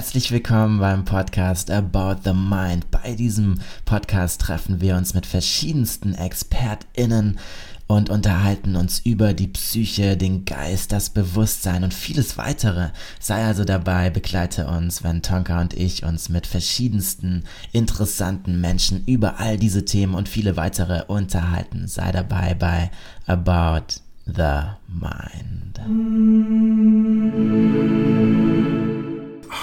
Herzlich willkommen beim Podcast About the Mind. Bei diesem Podcast treffen wir uns mit verschiedensten ExpertInnen und unterhalten uns über die Psyche, den Geist, das Bewusstsein und vieles weitere. Sei also dabei, begleite uns, wenn Tonka und ich uns mit verschiedensten interessanten Menschen über all diese Themen und viele weitere unterhalten. Sei dabei bei About the Mind.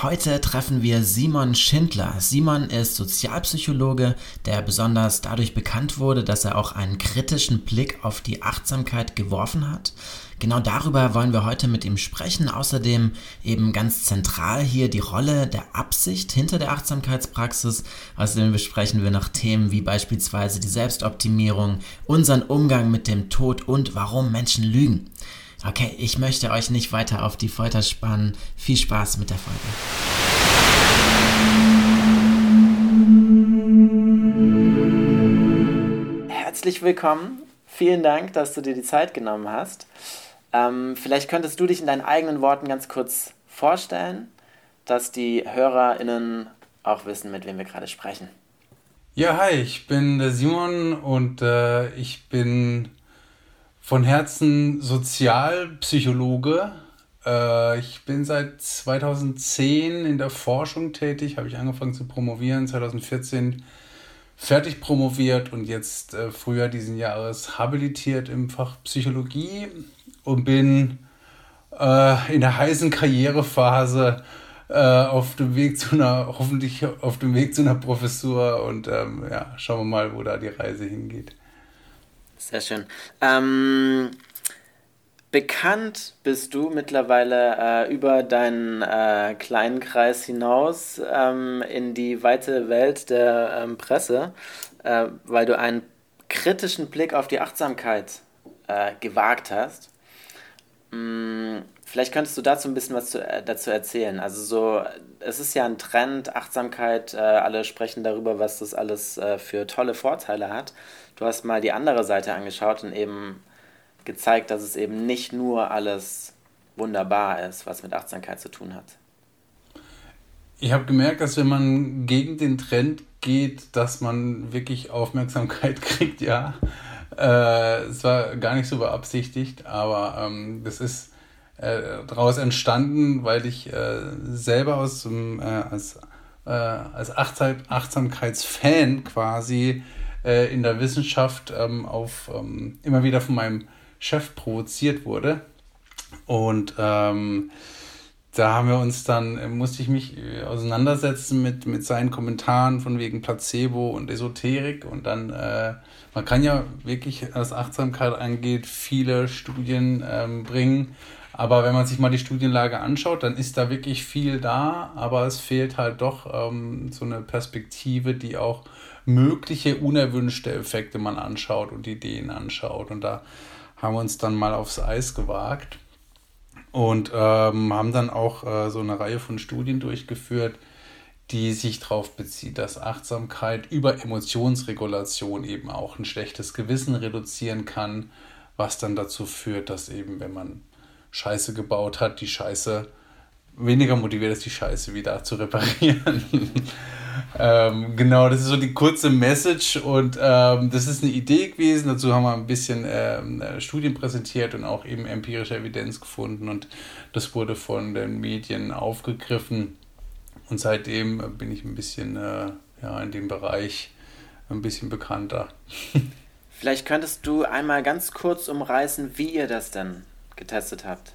Heute treffen wir Simon Schindler. Simon ist Sozialpsychologe, der besonders dadurch bekannt wurde, dass er auch einen kritischen Blick auf die Achtsamkeit geworfen hat. Genau darüber wollen wir heute mit ihm sprechen. Außerdem eben ganz zentral hier die Rolle der Absicht hinter der Achtsamkeitspraxis. Außerdem besprechen wir noch Themen wie beispielsweise die Selbstoptimierung, unseren Umgang mit dem Tod und warum Menschen lügen. Okay, ich möchte euch nicht weiter auf die Folter spannen. Viel Spaß mit der Folge. Herzlich willkommen. Vielen Dank, dass du dir die Zeit genommen hast. Ähm, vielleicht könntest du dich in deinen eigenen Worten ganz kurz vorstellen, dass die HörerInnen auch wissen, mit wem wir gerade sprechen. Ja, hi, ich bin der Simon und äh, ich bin von Herzen Sozialpsychologe. Äh, ich bin seit 2010 in der Forschung tätig, habe ich angefangen zu promovieren, 2014 fertig promoviert und jetzt äh, Frühjahr diesen Jahres habilitiert im Fach Psychologie und bin äh, in der heißen Karrierephase auf dem Weg zu einer, hoffentlich auf dem Weg zu einer Professur und ähm, ja, schauen wir mal, wo da die Reise hingeht. Sehr schön. Ähm, bekannt bist du mittlerweile äh, über deinen äh, kleinen Kreis hinaus ähm, in die weite Welt der ähm, Presse, äh, weil du einen kritischen Blick auf die Achtsamkeit äh, gewagt hast. Mm, vielleicht könntest du dazu ein bisschen was zu, äh, dazu erzählen. Also so, es ist ja ein Trend, Achtsamkeit, äh, alle sprechen darüber, was das alles für tolle Vorteile hat du hast mal die andere Seite angeschaut und eben gezeigt, dass es eben nicht nur alles wunderbar ist, was mit Achtsamkeit zu tun hat. Ich habe gemerkt, dass wenn man gegen den Trend geht, dass man wirklich Aufmerksamkeit kriegt, ja. Äh, es war gar nicht so beabsichtigt, aber ähm, das ist äh, daraus entstanden, weil ich äh, selber aus, äh, als, äh, als Achtsamkeitsfan quasi in der Wissenschaft ähm, auf, ähm, immer wieder von meinem Chef provoziert wurde. Und ähm, da haben wir uns dann, äh, musste ich mich äh, auseinandersetzen mit, mit seinen Kommentaren von wegen Placebo und Esoterik. Und dann, äh, man kann ja wirklich, was Achtsamkeit angeht, viele Studien ähm, bringen. Aber wenn man sich mal die Studienlage anschaut, dann ist da wirklich viel da, aber es fehlt halt doch ähm, so eine Perspektive, die auch mögliche unerwünschte Effekte man anschaut und Ideen anschaut. Und da haben wir uns dann mal aufs Eis gewagt und ähm, haben dann auch äh, so eine Reihe von Studien durchgeführt, die sich darauf bezieht, dass Achtsamkeit über Emotionsregulation eben auch ein schlechtes Gewissen reduzieren kann, was dann dazu führt, dass eben, wenn man Scheiße gebaut hat, die Scheiße weniger motiviert ist, die Scheiße wieder zu reparieren. ähm, genau, das ist so die kurze Message und ähm, das ist eine Idee gewesen. Dazu haben wir ein bisschen ähm, äh, Studien präsentiert und auch eben empirische Evidenz gefunden und das wurde von den Medien aufgegriffen. Und seitdem bin ich ein bisschen äh, ja, in dem Bereich ein bisschen bekannter. Vielleicht könntest du einmal ganz kurz umreißen, wie ihr das denn getestet habt.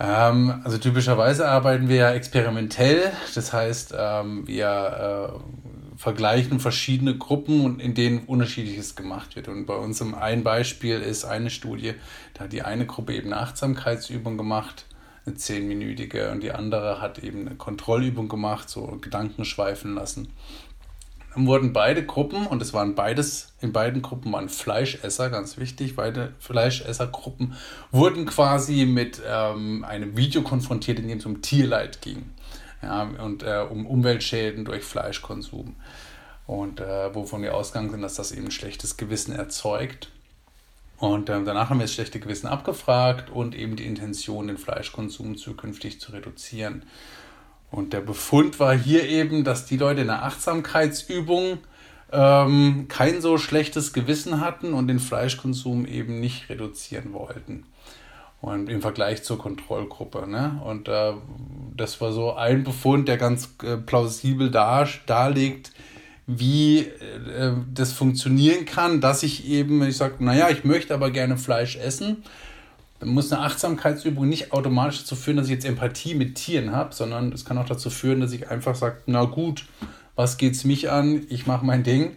Ähm, also typischerweise arbeiten wir ja experimentell. Das heißt, ähm, wir äh, vergleichen verschiedene Gruppen in denen unterschiedliches gemacht wird. Und bei uns im ein Beispiel ist eine Studie, da hat die eine Gruppe eben eine Achtsamkeitsübung gemacht, eine zehnminütige, und die andere hat eben eine Kontrollübung gemacht, so Gedanken schweifen lassen. Dann wurden beide Gruppen, und es waren beides, in beiden Gruppen waren Fleischesser, ganz wichtig, beide Fleischessergruppen wurden quasi mit ähm, einem Video konfrontiert, in dem es um Tierleid ging. Ja, und äh, um Umweltschäden durch Fleischkonsum. Und äh, wovon wir ausgegangen sind, dass das eben schlechtes Gewissen erzeugt. Und äh, danach haben wir das schlechte Gewissen abgefragt und eben die Intention, den Fleischkonsum zukünftig zu reduzieren. Und der Befund war hier eben, dass die Leute in der Achtsamkeitsübung ähm, kein so schlechtes Gewissen hatten und den Fleischkonsum eben nicht reduzieren wollten. Und im Vergleich zur Kontrollgruppe. Ne? Und äh, das war so ein Befund, der ganz äh, plausibel dar, darlegt, wie äh, das funktionieren kann, dass ich eben, ich sage, naja, ich möchte aber gerne Fleisch essen. Muss eine Achtsamkeitsübung nicht automatisch dazu führen, dass ich jetzt Empathie mit Tieren habe, sondern es kann auch dazu führen, dass ich einfach sage, na gut, was geht's mich an? Ich mache mein Ding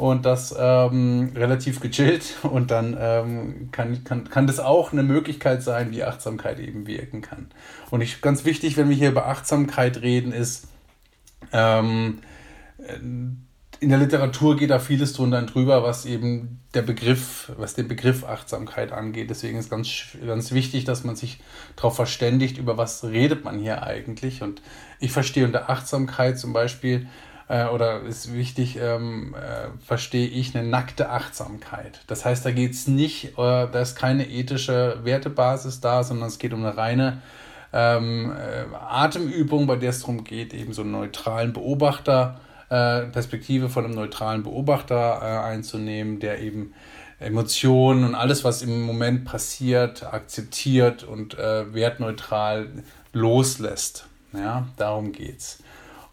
und das ähm, relativ gechillt und dann ähm, kann, kann, kann das auch eine Möglichkeit sein, wie Achtsamkeit eben wirken kann. Und ich, ganz wichtig, wenn wir hier über Achtsamkeit reden, ist, ähm, in der Literatur geht da vieles drunter und drüber, was eben der Begriff, was den Begriff Achtsamkeit angeht. Deswegen ist ganz, ganz wichtig, dass man sich darauf verständigt, über was redet man hier eigentlich. Und ich verstehe unter Achtsamkeit zum Beispiel, äh, oder ist wichtig, ähm, äh, verstehe ich eine nackte Achtsamkeit. Das heißt, da geht es nicht, äh, da ist keine ethische Wertebasis da, sondern es geht um eine reine ähm, äh, Atemübung, bei der es darum geht, eben so einen neutralen Beobachter äh, Perspektive von einem neutralen Beobachter äh, einzunehmen, der eben Emotionen und alles, was im Moment passiert, akzeptiert und äh, wertneutral loslässt. Ja, darum geht's.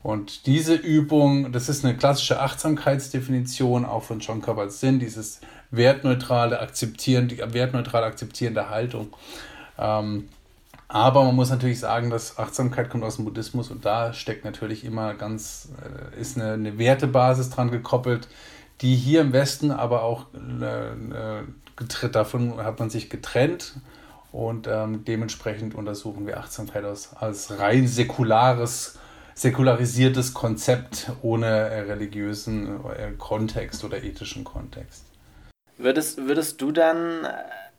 Und diese Übung, das ist eine klassische Achtsamkeitsdefinition auch von John Kabat-Zinn, dieses wertneutrale Akzeptieren, die wertneutral akzeptierende Haltung. Ähm, aber man muss natürlich sagen, dass Achtsamkeit kommt aus dem Buddhismus und da steckt natürlich immer ganz, äh, ist eine, eine Wertebasis dran gekoppelt, die hier im Westen aber auch äh, getrennt, davon hat man sich getrennt und ähm, dementsprechend untersuchen wir Achtsamkeit als, als rein säkulares, säkularisiertes Konzept ohne äh, religiösen äh, Kontext oder ethischen Kontext. Würdest, würdest du dann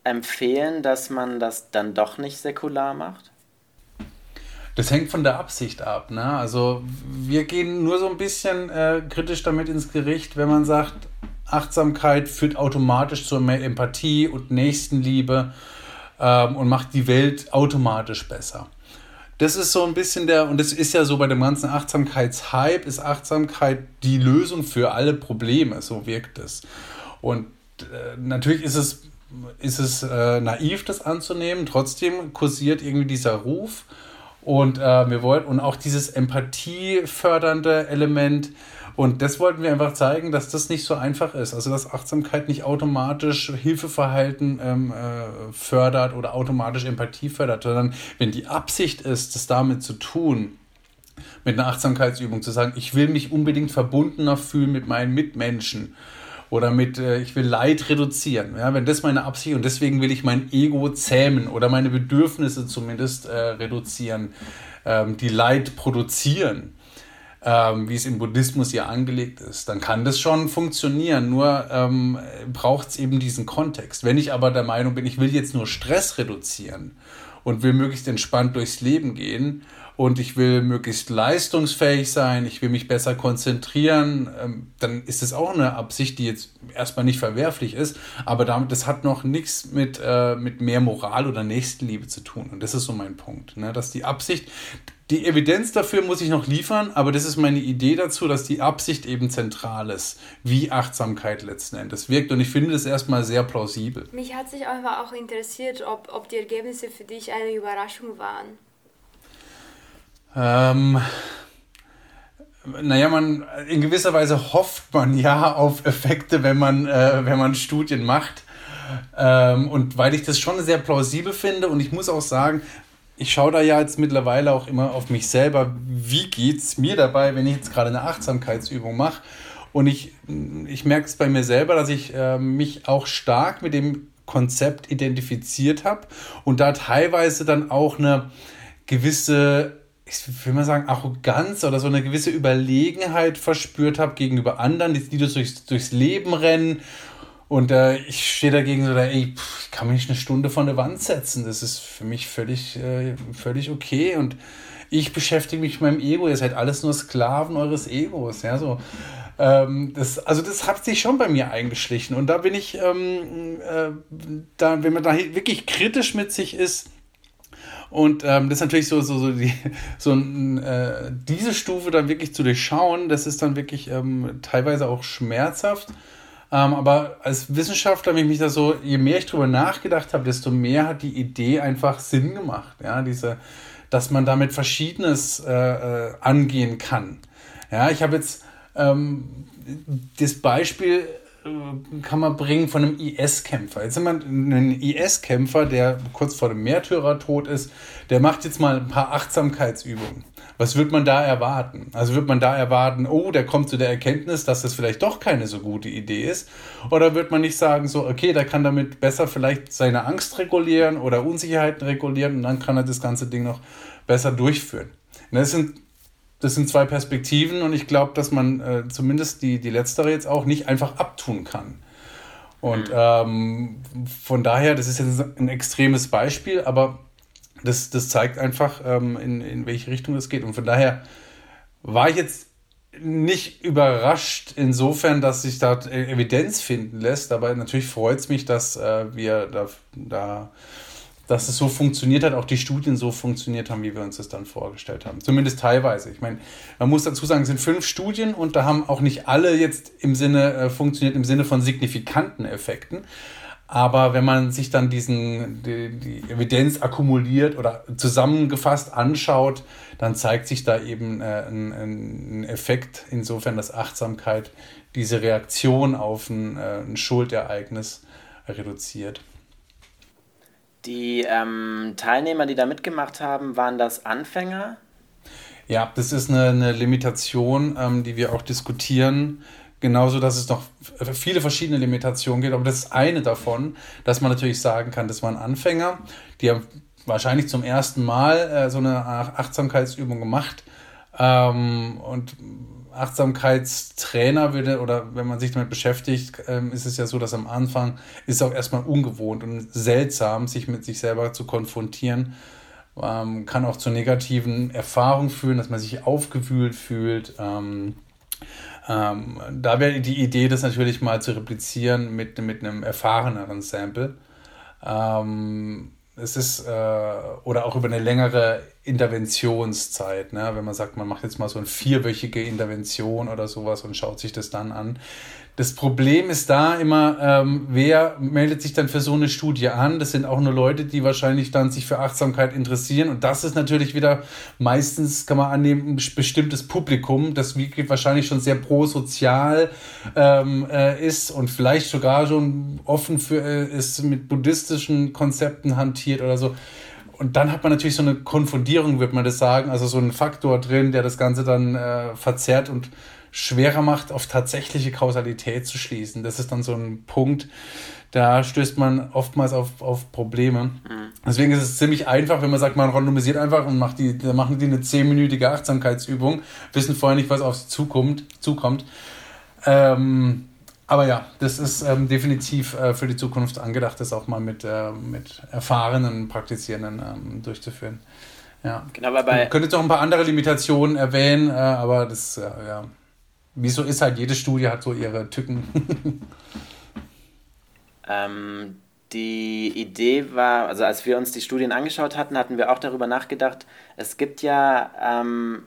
empfehlen, dass man das dann doch nicht säkular macht? Das hängt von der Absicht ab. Ne? Also wir gehen nur so ein bisschen äh, kritisch damit ins Gericht, wenn man sagt, Achtsamkeit führt automatisch zu mehr Empathie und Nächstenliebe ähm, und macht die Welt automatisch besser. Das ist so ein bisschen der, und das ist ja so bei dem ganzen Achtsamkeitshype, ist Achtsamkeit die Lösung für alle Probleme, so wirkt es. Und äh, natürlich ist es ist es äh, naiv, das anzunehmen. Trotzdem kursiert irgendwie dieser Ruf. Und äh, wir wollten, und auch dieses empathiefördernde Element. Und das wollten wir einfach zeigen, dass das nicht so einfach ist. Also, dass Achtsamkeit nicht automatisch Hilfeverhalten ähm, äh, fördert oder automatisch Empathie fördert, sondern wenn die Absicht ist, das damit zu tun, mit einer Achtsamkeitsübung zu sagen, ich will mich unbedingt verbundener fühlen mit meinen Mitmenschen oder mit, äh, ich will Leid reduzieren. Ja, wenn das meine Absicht und deswegen will ich mein Ego zähmen oder meine Bedürfnisse zumindest äh, reduzieren, ähm, die Leid produzieren, ähm, wie es im Buddhismus ja angelegt ist, dann kann das schon funktionieren. Nur ähm, braucht es eben diesen Kontext. Wenn ich aber der Meinung bin, ich will jetzt nur Stress reduzieren und will möglichst entspannt durchs Leben gehen und ich will möglichst leistungsfähig sein, ich will mich besser konzentrieren, ähm, dann ist es auch eine Absicht, die jetzt erstmal nicht verwerflich ist, aber damit, das hat noch nichts mit, äh, mit mehr Moral oder Nächstenliebe zu tun. Und das ist so mein Punkt, ne? dass die Absicht, die Evidenz dafür muss ich noch liefern, aber das ist meine Idee dazu, dass die Absicht eben zentral ist, wie Achtsamkeit letzten Endes wirkt. Und ich finde das erstmal sehr plausibel. Mich hat sich einfach auch interessiert, ob, ob die Ergebnisse für dich eine Überraschung waren. Ähm, naja, man, in gewisser Weise hofft man ja auf Effekte, wenn man, äh, wenn man Studien macht. Ähm, und weil ich das schon sehr plausibel finde und ich muss auch sagen, ich schaue da ja jetzt mittlerweile auch immer auf mich selber, wie geht es mir dabei, wenn ich jetzt gerade eine Achtsamkeitsübung mache. Und ich, ich merke es bei mir selber, dass ich äh, mich auch stark mit dem Konzept identifiziert habe und da teilweise dann auch eine gewisse ich will mal sagen, Arroganz oder so eine gewisse Überlegenheit verspürt habe gegenüber anderen, die, die durchs, durchs Leben rennen. Und äh, ich stehe dagegen so, da, ey, pff, ich kann mich nicht eine Stunde vor eine Wand setzen. Das ist für mich völlig, äh, völlig okay. Und ich beschäftige mich mit meinem Ego. Ihr seid alles nur Sklaven eures Egos. Ja, so. Ähm, das, also das hat sich schon bei mir eingeschlichen. Und da bin ich, ähm, äh, da, wenn man da wirklich kritisch mit sich ist, Und ähm, das ist natürlich so, so, so, die, so äh, diese Stufe dann wirklich zu durchschauen, das ist dann wirklich ähm, teilweise auch schmerzhaft. Ähm, aber als Wissenschaftler, wenn ich mich da so, je mehr ich drüber nachgedacht habe, desto mehr hat die Idee einfach Sinn gemacht. Ja, diese, dass man damit Verschiedenes äh, äh, angehen kann. Ja, ich habe jetzt ähm, das Beispiel kann man bringen von einem IS-Kämpfer. Jetzt haben wir einen IS-Kämpfer, der kurz vor dem Märtyrertod ist, der macht jetzt mal ein paar Achtsamkeitsübungen. Was wird man da erwarten? Also wird man da erwarten, oh, der kommt zu der Erkenntnis, dass das vielleicht doch keine so gute Idee ist? Oder wird man nicht sagen, so, okay, der kann damit besser vielleicht seine Angst regulieren oder Unsicherheiten regulieren und dann kann er das ganze Ding noch besser durchführen? Das sind das sind zwei Perspektiven und ich glaube, dass man äh, zumindest die, die letztere jetzt auch nicht einfach abtun kann. Und mhm. ähm, von daher, das ist jetzt ein extremes Beispiel, aber das, das zeigt einfach, ähm, in, in welche Richtung es geht. Und von daher war ich jetzt nicht überrascht insofern, dass sich da Evidenz finden lässt, aber natürlich freut es mich, dass äh, wir da, da dass es so funktioniert hat, auch die Studien so funktioniert haben, wie wir uns das dann vorgestellt haben. Zumindest teilweise. Ich meine, man muss dazu sagen, es sind fünf Studien und da haben auch nicht alle jetzt im Sinne äh, funktioniert im Sinne von signifikanten Effekten. Aber wenn man sich dann diesen, die, die, Evidenz akkumuliert oder zusammengefasst anschaut, dann zeigt sich da eben äh, ein, ein, Effekt, insofern, dass Achtsamkeit diese Reaktion auf ein, äh, ein Schuldereignis reduziert. Die ähm, Teilnehmer, die da mitgemacht haben, waren das Anfänger? Ja, das ist eine, eine Limitation, ähm, die wir auch diskutieren. Genauso, dass es noch viele verschiedene Limitationen gibt. Aber das ist eine davon, dass man natürlich sagen kann, das waren Anfänger, die haben wahrscheinlich zum ersten Mal äh, so eine Achtsamkeitsübung gemacht. Ähm, und Achtsamkeitstrainer würde oder wenn man sich damit beschäftigt, ähm, ist es ja so, dass am Anfang ist es auch erstmal ungewohnt und seltsam, sich mit sich selber zu konfrontieren. Ähm, kann auch zu negativen Erfahrungen führen, dass man sich aufgewühlt fühlt. Ähm, da wäre die Idee, das natürlich mal zu replizieren mit, mit einem erfahreneren Sample. Es ist, äh, oder auch über eine längere Interventionszeit, ne? wenn man sagt, man macht jetzt mal so eine vierwöchige Intervention oder sowas und schaut sich das dann an. Das Problem ist da immer, ähm, wer meldet sich dann für so eine Studie an? Das sind auch nur Leute, die wahrscheinlich dann sich für Achtsamkeit interessieren. Und das ist natürlich wieder meistens, kann man annehmen, ein bestimmtes Publikum, das wahrscheinlich schon sehr prosozial ähm, äh, ist und vielleicht sogar schon offen für äh, ist, mit buddhistischen Konzepten hantiert oder so. Und dann hat man natürlich so eine Konfundierung, würde man das sagen, also so einen Faktor drin, der das Ganze dann äh, verzerrt und schwerer macht, auf tatsächliche Kausalität zu schließen. Das ist dann so ein Punkt, da stößt man oftmals auf, auf Probleme. Mhm. Deswegen ist es ziemlich einfach, wenn man sagt, man randomisiert einfach und macht die, dann machen die eine zehnminütige Achtsamkeitsübung, wissen vorher nicht, was auf sie zukommt. zukommt. Ähm, aber ja, das ist ähm, definitiv äh, für die Zukunft angedacht, das auch mal mit, äh, mit erfahrenen Praktizierenden ähm, durchzuführen. Ja. Genau, aber bei. Ich könnte jetzt noch ein paar andere Limitationen erwähnen, äh, aber das, äh, ja. Wieso ist halt, jede Studie hat so ihre Tücken. ähm, die Idee war, also als wir uns die Studien angeschaut hatten, hatten wir auch darüber nachgedacht, es gibt ja ähm,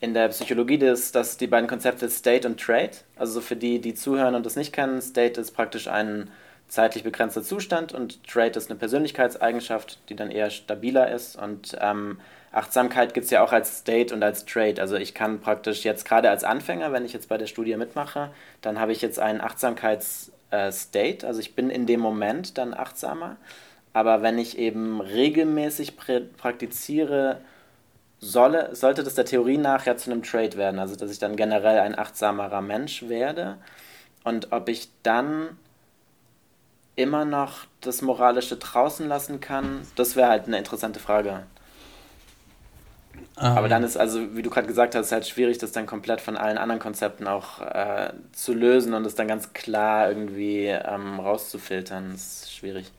in der Psychologie das, das die beiden Konzepte State und Trade. Also für die, die zuhören und das nicht kennen, State ist praktisch ein zeitlich begrenzter Zustand und Trade ist eine Persönlichkeitseigenschaft, die dann eher stabiler ist und ähm, Achtsamkeit gibt es ja auch als State und als Trade. Also ich kann praktisch jetzt gerade als Anfänger, wenn ich jetzt bei der Studie mitmache, dann habe ich jetzt einen Achtsamkeits-State. Äh, also ich bin in dem Moment dann achtsamer. Aber wenn ich eben regelmäßig praktiziere, solle, sollte das der Theorie nach ja zu einem Trade werden. Also dass ich dann generell ein achtsamerer Mensch werde. Und ob ich dann immer noch das Moralische draußen lassen kann, das wäre halt eine interessante Frage. Um. Aber dann ist also, wie du gerade gesagt hast, halt schwierig, das dann komplett von allen anderen Konzepten auch äh, zu lösen und es dann ganz klar irgendwie ähm, rauszufiltern. Das ist schwierig.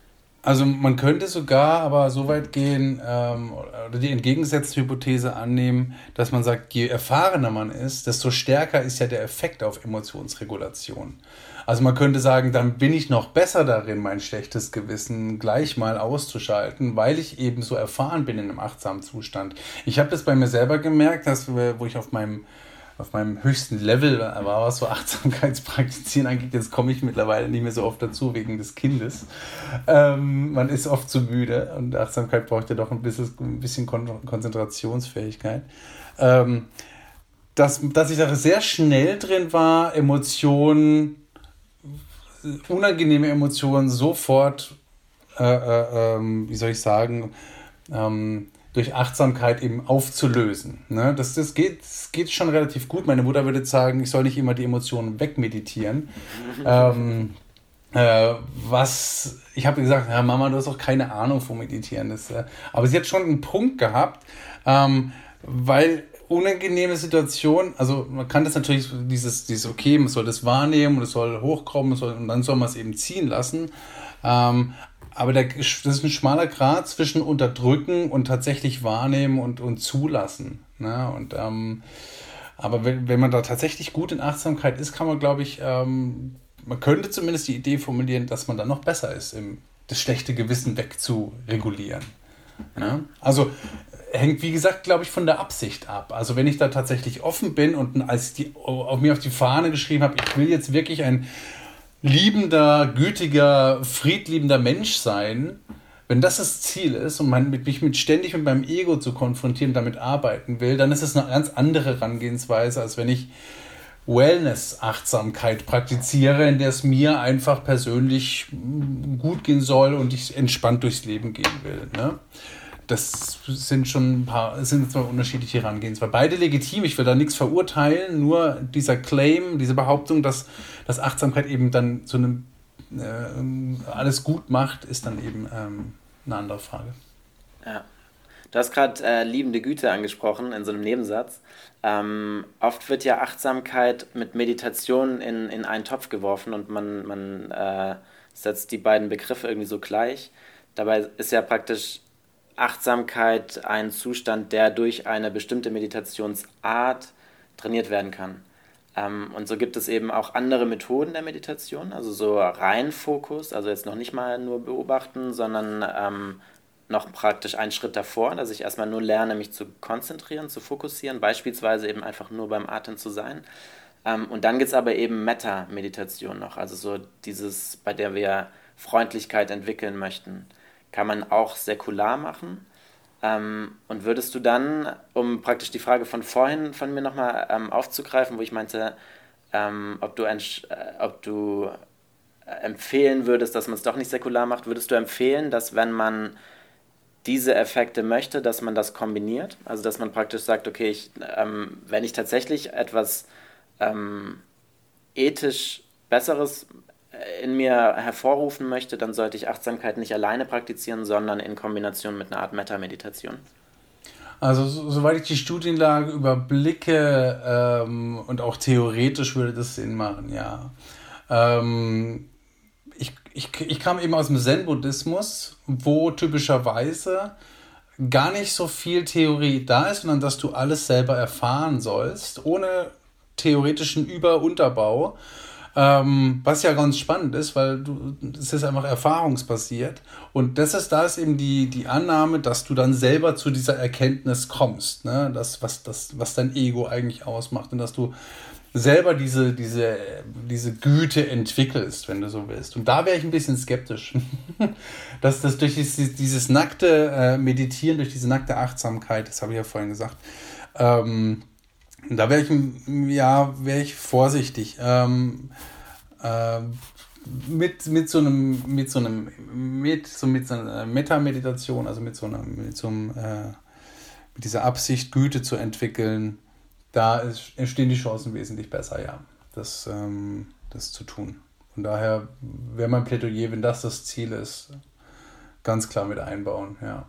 Also man könnte sogar aber so weit gehen ähm, oder die entgegengesetzte Hypothese annehmen, dass man sagt, je erfahrener man ist, desto stärker ist ja der Effekt auf Emotionsregulation. Also man könnte sagen, dann bin ich noch besser darin, mein schlechtes Gewissen gleich mal auszuschalten, weil ich eben so erfahren bin in einem achtsamen Zustand. Ich habe das bei mir selber gemerkt, dass wo ich auf meinem auf meinem höchsten Level war, was so Achtsamkeitspraktizieren angeht. Jetzt komme ich mittlerweile nicht mehr so oft dazu wegen des Kindes. Ähm, man ist oft zu müde und Achtsamkeit braucht ja doch ein bisschen, ein bisschen Konzentrationsfähigkeit. Ähm, dass, dass ich da sehr schnell drin war, Emotionen, unangenehme Emotionen sofort, äh, äh, ähm, wie soll ich sagen, ähm, durch Achtsamkeit eben aufzulösen. Ne? Das, das, geht, das geht schon relativ gut. Meine Mutter würde sagen, ich soll nicht immer die Emotionen wegmeditieren. ähm, äh, was, ich habe gesagt, ja, Mama, du hast auch keine Ahnung vom Meditieren. Das, äh, aber sie hat schon einen Punkt gehabt, ähm, weil unangenehme Situation, also man kann das natürlich, dieses, dieses okay, man soll das wahrnehmen und es soll hochkommen soll, und dann soll man es eben ziehen lassen. Ähm, aber der, das ist ein schmaler Grad zwischen unterdrücken und tatsächlich wahrnehmen und, und zulassen. Ne? Und, ähm, aber wenn, wenn man da tatsächlich gut in Achtsamkeit ist, kann man, glaube ich, ähm, man könnte zumindest die Idee formulieren, dass man dann noch besser ist, im, das schlechte Gewissen wegzuregulieren. Ne? Also hängt, wie gesagt, glaube ich, von der Absicht ab. Also wenn ich da tatsächlich offen bin und als die, auf mir auf die Fahne geschrieben habe, ich will jetzt wirklich ein liebender, gütiger, friedliebender Mensch sein, wenn das das Ziel ist und man mit, mich mit ständig mit meinem Ego zu konfrontieren, damit arbeiten will, dann ist es eine ganz andere Herangehensweise, als wenn ich Wellness-Achtsamkeit praktiziere, in der es mir einfach persönlich gut gehen soll und ich entspannt durchs Leben gehen will. Ne? Das sind schon ein paar, sind zwei unterschiedliche Herangehensweisen. Beide legitim, ich will da nichts verurteilen, nur dieser Claim, diese Behauptung, dass, dass Achtsamkeit eben dann zu einem äh, alles gut macht, ist dann eben ähm, eine andere Frage. Ja. Du hast gerade äh, liebende Güte angesprochen in so einem Nebensatz. Ähm, oft wird ja Achtsamkeit mit Meditation in, in einen Topf geworfen und man, man äh, setzt die beiden Begriffe irgendwie so gleich. Dabei ist ja praktisch Achtsamkeit ein Zustand, der durch eine bestimmte Meditationsart trainiert werden kann. Ähm, und so gibt es eben auch andere Methoden der Meditation, also so rein Fokus, also jetzt noch nicht mal nur beobachten, sondern ähm, noch praktisch einen Schritt davor, dass ich erstmal nur lerne, mich zu konzentrieren, zu fokussieren, beispielsweise eben einfach nur beim Atmen zu sein. Ähm, und dann gibt es aber eben Metta-Meditation noch, also so dieses, bei der wir Freundlichkeit entwickeln möchten kann man auch säkular machen. Ähm, und würdest du dann, um praktisch die Frage von vorhin von mir nochmal ähm, aufzugreifen, wo ich meinte, ähm, ob, du äh, ob du äh, empfehlen würdest, dass man es doch nicht säkular macht, würdest du empfehlen, dass wenn man diese Effekte möchte, dass man das kombiniert? Also dass man praktisch sagt, okay, ich, ähm, wenn ich tatsächlich etwas ähm, ethisch Besseres in mir hervorrufen möchte, dann sollte ich Achtsamkeit nicht alleine praktizieren, sondern in Kombination mit einer Art Metta-Meditation. Also so, soweit ich die Studienlage überblicke ähm, und auch theoretisch würde das Sinn machen, ja. Ähm, ich, ich, ich kam eben aus dem Zen-Buddhismus, wo typischerweise gar nicht so viel Theorie da ist, sondern dass du alles selber erfahren sollst, ohne theoretischen Über-Unterbau. Ähm, was ja ganz spannend ist, weil du, es ist einfach erfahrungsbasiert. Und das ist, da ist eben die, die Annahme, dass du dann selber zu dieser Erkenntnis kommst, ne? das, was, das, was dein Ego eigentlich ausmacht und dass du selber diese, diese, diese Güte entwickelst, wenn du so willst. Und da wäre ich ein bisschen skeptisch, dass das durch dieses, dieses nackte äh, Meditieren, durch diese nackte Achtsamkeit, das habe ich ja vorhin gesagt, ähm, da wäre ich, ja, wäre ich vorsichtig. Ähm, äh, mit, mit so einem, mit so einem, mit so, mit so einer Meta-Meditation, also mit so einer, mit so einem, äh, mit dieser Absicht, Güte zu entwickeln, da ist, entstehen die Chancen wesentlich besser, ja, das, ähm, das zu tun. Von daher wäre mein Plädoyer, wenn das das Ziel ist, ganz klar mit einbauen, ja.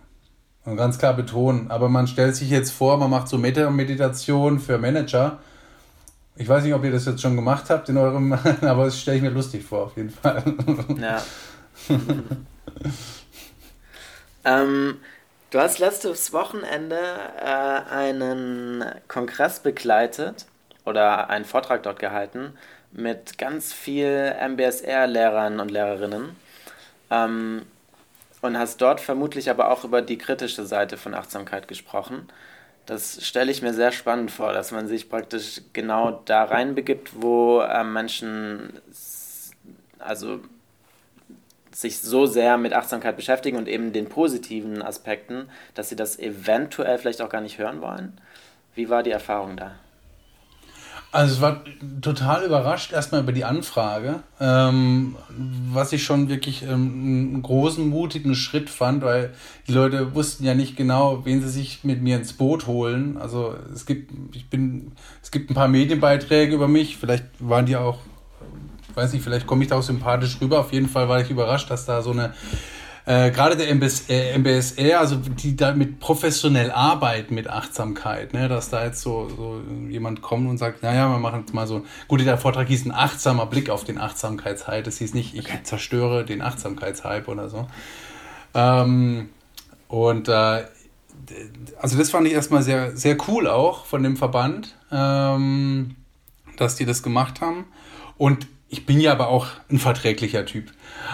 Und ganz klar betonen. Aber man stellt sich jetzt vor, man macht so Meta-Meditation für Manager. Ich weiß nicht, ob ihr das jetzt schon gemacht habt in eurem, aber das stelle ich mir lustig vor, auf jeden Fall. Ja. ähm, du hast letztes Wochenende äh, einen Kongress begleitet oder einen Vortrag dort gehalten mit ganz viel MBSR-Lehrern und Lehrerinnen ähm, und hast dort vermutlich aber auch über die kritische Seite von Achtsamkeit gesprochen. Das stelle ich mir sehr spannend vor, dass man sich praktisch genau da reinbegibt, wo äh, Menschen also sich so sehr mit Achtsamkeit beschäftigen und eben den positiven Aspekten, dass sie das eventuell vielleicht auch gar nicht hören wollen. Wie war die Erfahrung da? Also es war total überrascht erstmal über die Anfrage, ähm, was ich schon wirklich ähm, einen großen, mutigen Schritt fand, weil die Leute wussten ja nicht genau, wen sie sich mit mir ins Boot holen. Also es gibt, ich bin, es gibt ein paar Medienbeiträge über mich, vielleicht waren die auch, weiß nicht, vielleicht komme ich da auch sympathisch rüber. Auf jeden Fall war ich überrascht, dass da so eine äh, gerade der MBS, äh, MBSR, also die damit professionell arbeiten mit Achtsamkeit, ne, dass da jetzt so, so jemand kommt und sagt, naja, wir machen jetzt mal so, gut, der Vortrag hieß ein achtsamer Blick auf den Achtsamkeitshype, das hieß nicht, ich zerstöre den Achtsamkeitshype oder so. Ähm, und äh, also das fand ich erstmal sehr, sehr cool auch von dem Verband, ähm, dass die das gemacht haben. Und ich bin ja aber auch ein verträglicher Typ.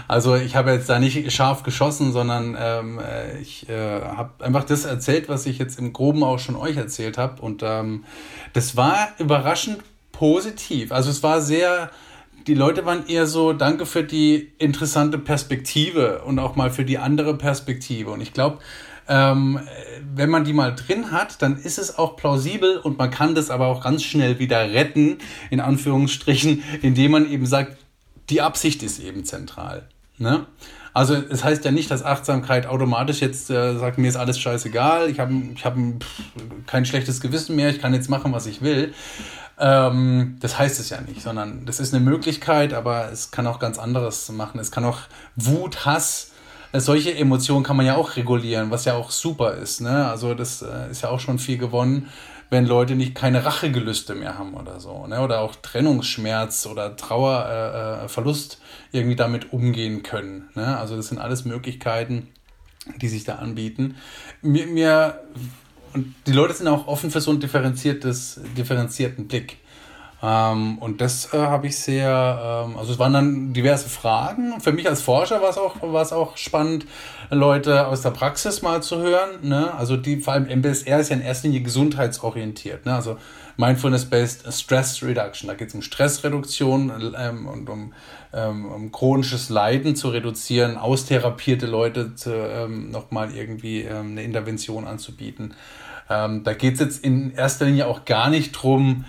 Also ich habe jetzt da nicht scharf geschossen, sondern ähm, äh, ich äh, habe einfach das erzählt, was ich jetzt im Groben auch schon euch erzählt habe. Und ähm, das war überraschend positiv. Also es war sehr, die Leute waren eher so, danke für die interessante Perspektive und auch mal für die andere Perspektive. Und ich glaube, ähm, wenn man die mal drin hat, dann ist es auch plausibel und man kann das aber auch ganz schnell wieder retten, in Anführungsstrichen, indem man eben sagt, die Absicht ist eben zentral. Ne? Also es heißt ja nicht, dass Achtsamkeit automatisch jetzt äh, sagt, mir ist alles scheißegal, ich habe ich hab kein schlechtes Gewissen mehr, ich kann jetzt machen, was ich will. Ähm, das heißt es ja nicht, sondern das ist eine Möglichkeit, aber es kann auch ganz anderes machen. Es kann auch Wut, Hass, solche Emotionen kann man ja auch regulieren, was ja auch super ist. Ne? Also das äh, ist ja auch schon viel gewonnen, wenn Leute nicht keine Rachegelüste mehr haben oder so. Ne? Oder auch Trennungsschmerz oder Trauer, äh, äh, Verlust irgendwie damit umgehen können. Ne? Also das sind alles Möglichkeiten, die sich da anbieten. Mir, mir und die Leute sind auch offen für so einen differenziertes, differenzierten Blick. Ähm, und das äh, habe ich sehr, ähm, also es waren dann diverse Fragen. Für mich als Forscher war es auch, auch spannend, Leute aus der Praxis mal zu hören. Ne? Also die, vor allem MBSR ist ja in erster Linie gesundheitsorientiert. Ne? Also Mindfulness-Based Stress Reduction. Da geht es um Stressreduktion ähm, und um, ähm, um, chronisches Leiden zu reduzieren, austherapierte Leute ähm, nochmal irgendwie ähm, eine Intervention anzubieten. Ähm, da geht es jetzt in erster Linie auch gar nicht drum,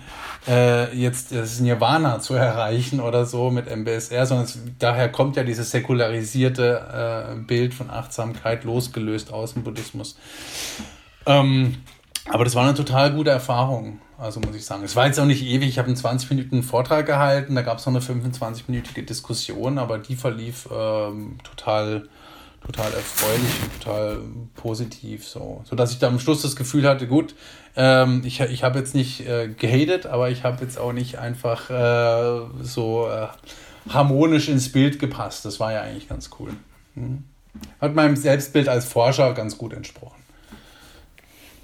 äh, jetzt das Nirvana zu erreichen oder so mit MBSR, sondern es, daher kommt ja dieses säkularisierte äh, Bild von Achtsamkeit losgelöst aus dem Buddhismus. Ähm, aber das war eine total gute Erfahrung, also muss ich sagen. Es war jetzt auch nicht ewig, ich habe einen 20 Minuten Vortrag gehalten, da gab es noch eine 25-minütige Diskussion, aber die verlief ähm, total total erfreulich und total positiv. So, so dass ich da am Schluss das Gefühl hatte, gut, ähm, ich, ich habe jetzt nicht äh, gehatet, aber ich habe jetzt auch nicht einfach äh, so äh, harmonisch ins Bild gepasst. Das war ja eigentlich ganz cool. Mhm. Hat meinem Selbstbild als Forscher ganz gut entsprochen.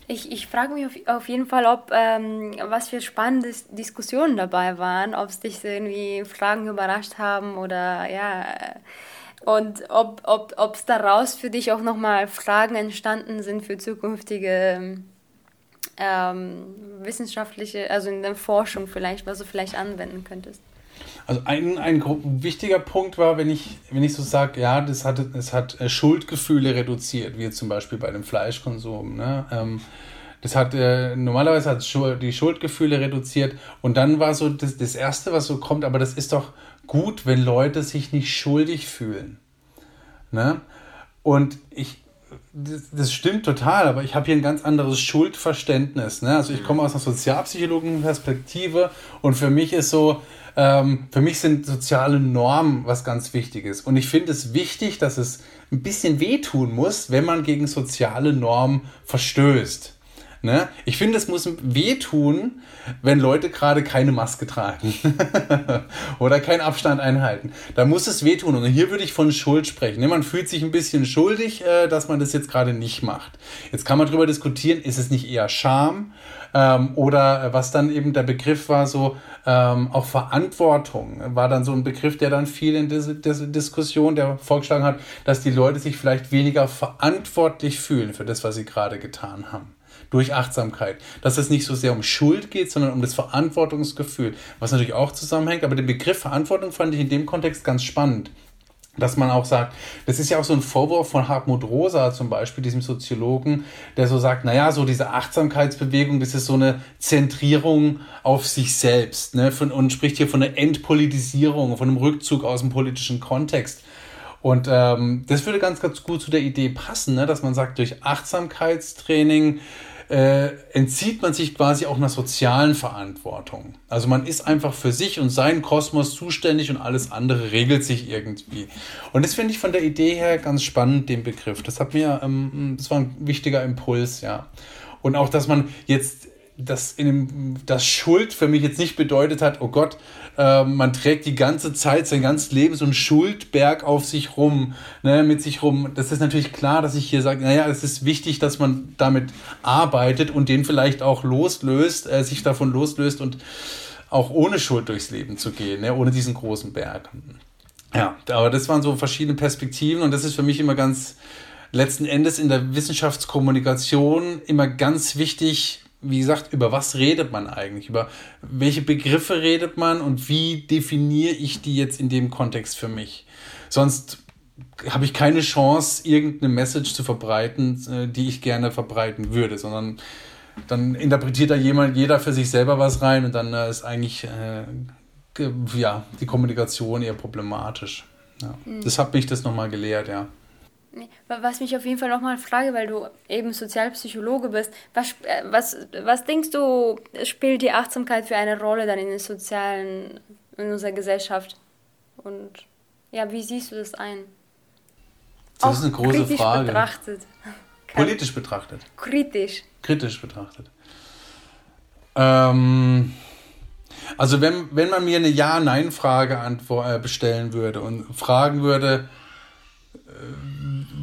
Ich, ich frage mich auf, auf jeden Fall, ob ähm, was für spannende Diskussionen dabei waren, ob es dich irgendwie Fragen überrascht haben oder ja und ob es ob, daraus für dich auch nochmal Fragen entstanden sind für zukünftige ähm, wissenschaftliche, also in der Forschung vielleicht, was du vielleicht anwenden könntest. Also ein, ein wichtiger Punkt war, wenn ich, wenn ich so sage, ja, das hat, das hat äh, Schuldgefühle reduziert, wie zum Beispiel bei dem Fleischkonsum. Ne? Ähm, das hat äh, normalerweise hat die Schuldgefühle reduziert und dann war so das, das Erste, was so kommt, aber das ist doch gut, wenn Leute sich nicht schuldig fühlen. Ne? Und ich, das, das stimmt total, aber ich habe hier ein ganz anderes Schuldverständnis. Ne? Also ich komme aus einer sozialpsychologischen Perspektive und für mich ist so, ähm, für mich sind soziale Normen was ganz Wichtiges. Und ich finde es wichtig, dass es ein bisschen wehtun muss, wenn man gegen soziale Normen verstößt. Ne? Ich finde, es muss wehtun, wenn Leute gerade keine Maske tragen oder keinen Abstand einhalten. Da muss es wehtun. Und hier würde ich von Schuld sprechen. Ne? Man fühlt sich ein bisschen schuldig, äh, dass man das jetzt gerade nicht macht. Jetzt kann man darüber diskutieren, ist es nicht eher Scham? Ähm, oder äh, was dann eben der Begriff war, so ähm, auch Verantwortung war dann so ein Begriff, der dann viel in diese, diese Diskussion, der vorgeschlagen hat, dass die Leute sich vielleicht weniger verantwortlich fühlen für das, was sie gerade getan haben durch Achtsamkeit. Dass es nicht so sehr um Schuld geht, sondern um das Verantwortungsgefühl, was natürlich auch zusammenhängt. Aber den Begriff Verantwortung fand ich in dem Kontext ganz spannend. Dass man auch sagt, das ist ja auch so ein Vorwurf von Hartmut Rosa zum Beispiel, diesem Soziologen, der so sagt, naja, so diese Achtsamkeitsbewegung, das ist so eine Zentrierung auf sich selbst ne, von, und spricht hier von einer Entpolitisierung, von einem Rückzug aus dem politischen Kontext. Und ähm, das würde ganz, ganz gut zu der Idee passen, ne, dass man sagt, durch Achtsamkeitstraining äh, entzieht man sich quasi auch einer sozialen Verantwortung. Also man ist einfach für sich und seinen Kosmos zuständig und alles andere regelt sich irgendwie. Und das finde ich von der Idee her ganz spannend, den Begriff. Das hat mir, ähm, das war ein wichtiger Impuls, ja. Und auch, dass man jetzt das, in dem, das Schuld für mich jetzt nicht bedeutet hat, oh Gott, äh, man trägt die ganze Zeit, sein ganzes Leben so einen Schuldberg auf sich rum, ne, mit sich rum. Das ist natürlich klar, dass ich hier sage, naja, es ist wichtig, dass man damit arbeitet und den vielleicht auch loslöst, äh, sich davon loslöst und auch ohne Schuld durchs Leben zu gehen, ne, ohne diesen großen Berg. Ja, aber das waren so verschiedene Perspektiven und das ist für mich immer ganz letzten Endes in der Wissenschaftskommunikation immer ganz wichtig, wie gesagt, über was redet man eigentlich? Über welche Begriffe redet man und wie definiere ich die jetzt in dem Kontext für mich? Sonst habe ich keine Chance, irgendeine Message zu verbreiten, äh, die ich gerne verbreiten würde, sondern dann interpretiert da jemand, jeder für sich selber was rein und dann äh, ist eigentlich äh, ja, die Kommunikation eher problematisch. Ja. Mhm. Das hat mich das nochmal gelehrt, ja. Was mich auf jeden Fall nochmal frage, weil du eben Sozialpsychologe bist, was, äh, was, was denkst du, spielt die Achtsamkeit für eine Rolle dann in den sozialen, in unserer Gesellschaft? Und ja, wie siehst du das ein? Das Auch ist eine große kritisch Frage. Betrachtet. Politisch betrachtet. Kritisch. Kritisch betrachtet. Ähm, also wenn, wenn man mir eine Ja-Nein-Frage äh, bestellen würde und fragen würde,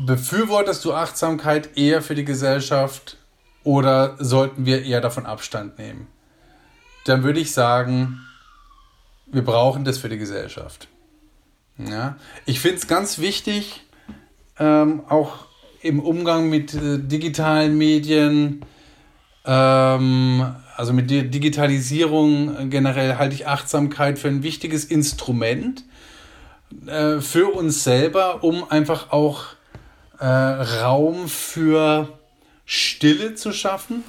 befürwortest du Achtsamkeit eher für die Gesellschaft oder sollten wir eher davon Abstand nehmen? Dann würde ich sagen, wir brauchen das für die Gesellschaft. Ja? Ich finde es ganz wichtig, ähm, auch im Umgang mit äh, digitalen Medien, ähm, also mit der Digitalisierung generell halte ich Achtsamkeit für ein wichtiges Instrument äh, für uns selber, um einfach auch äh, Raum für Stille zu schaffen,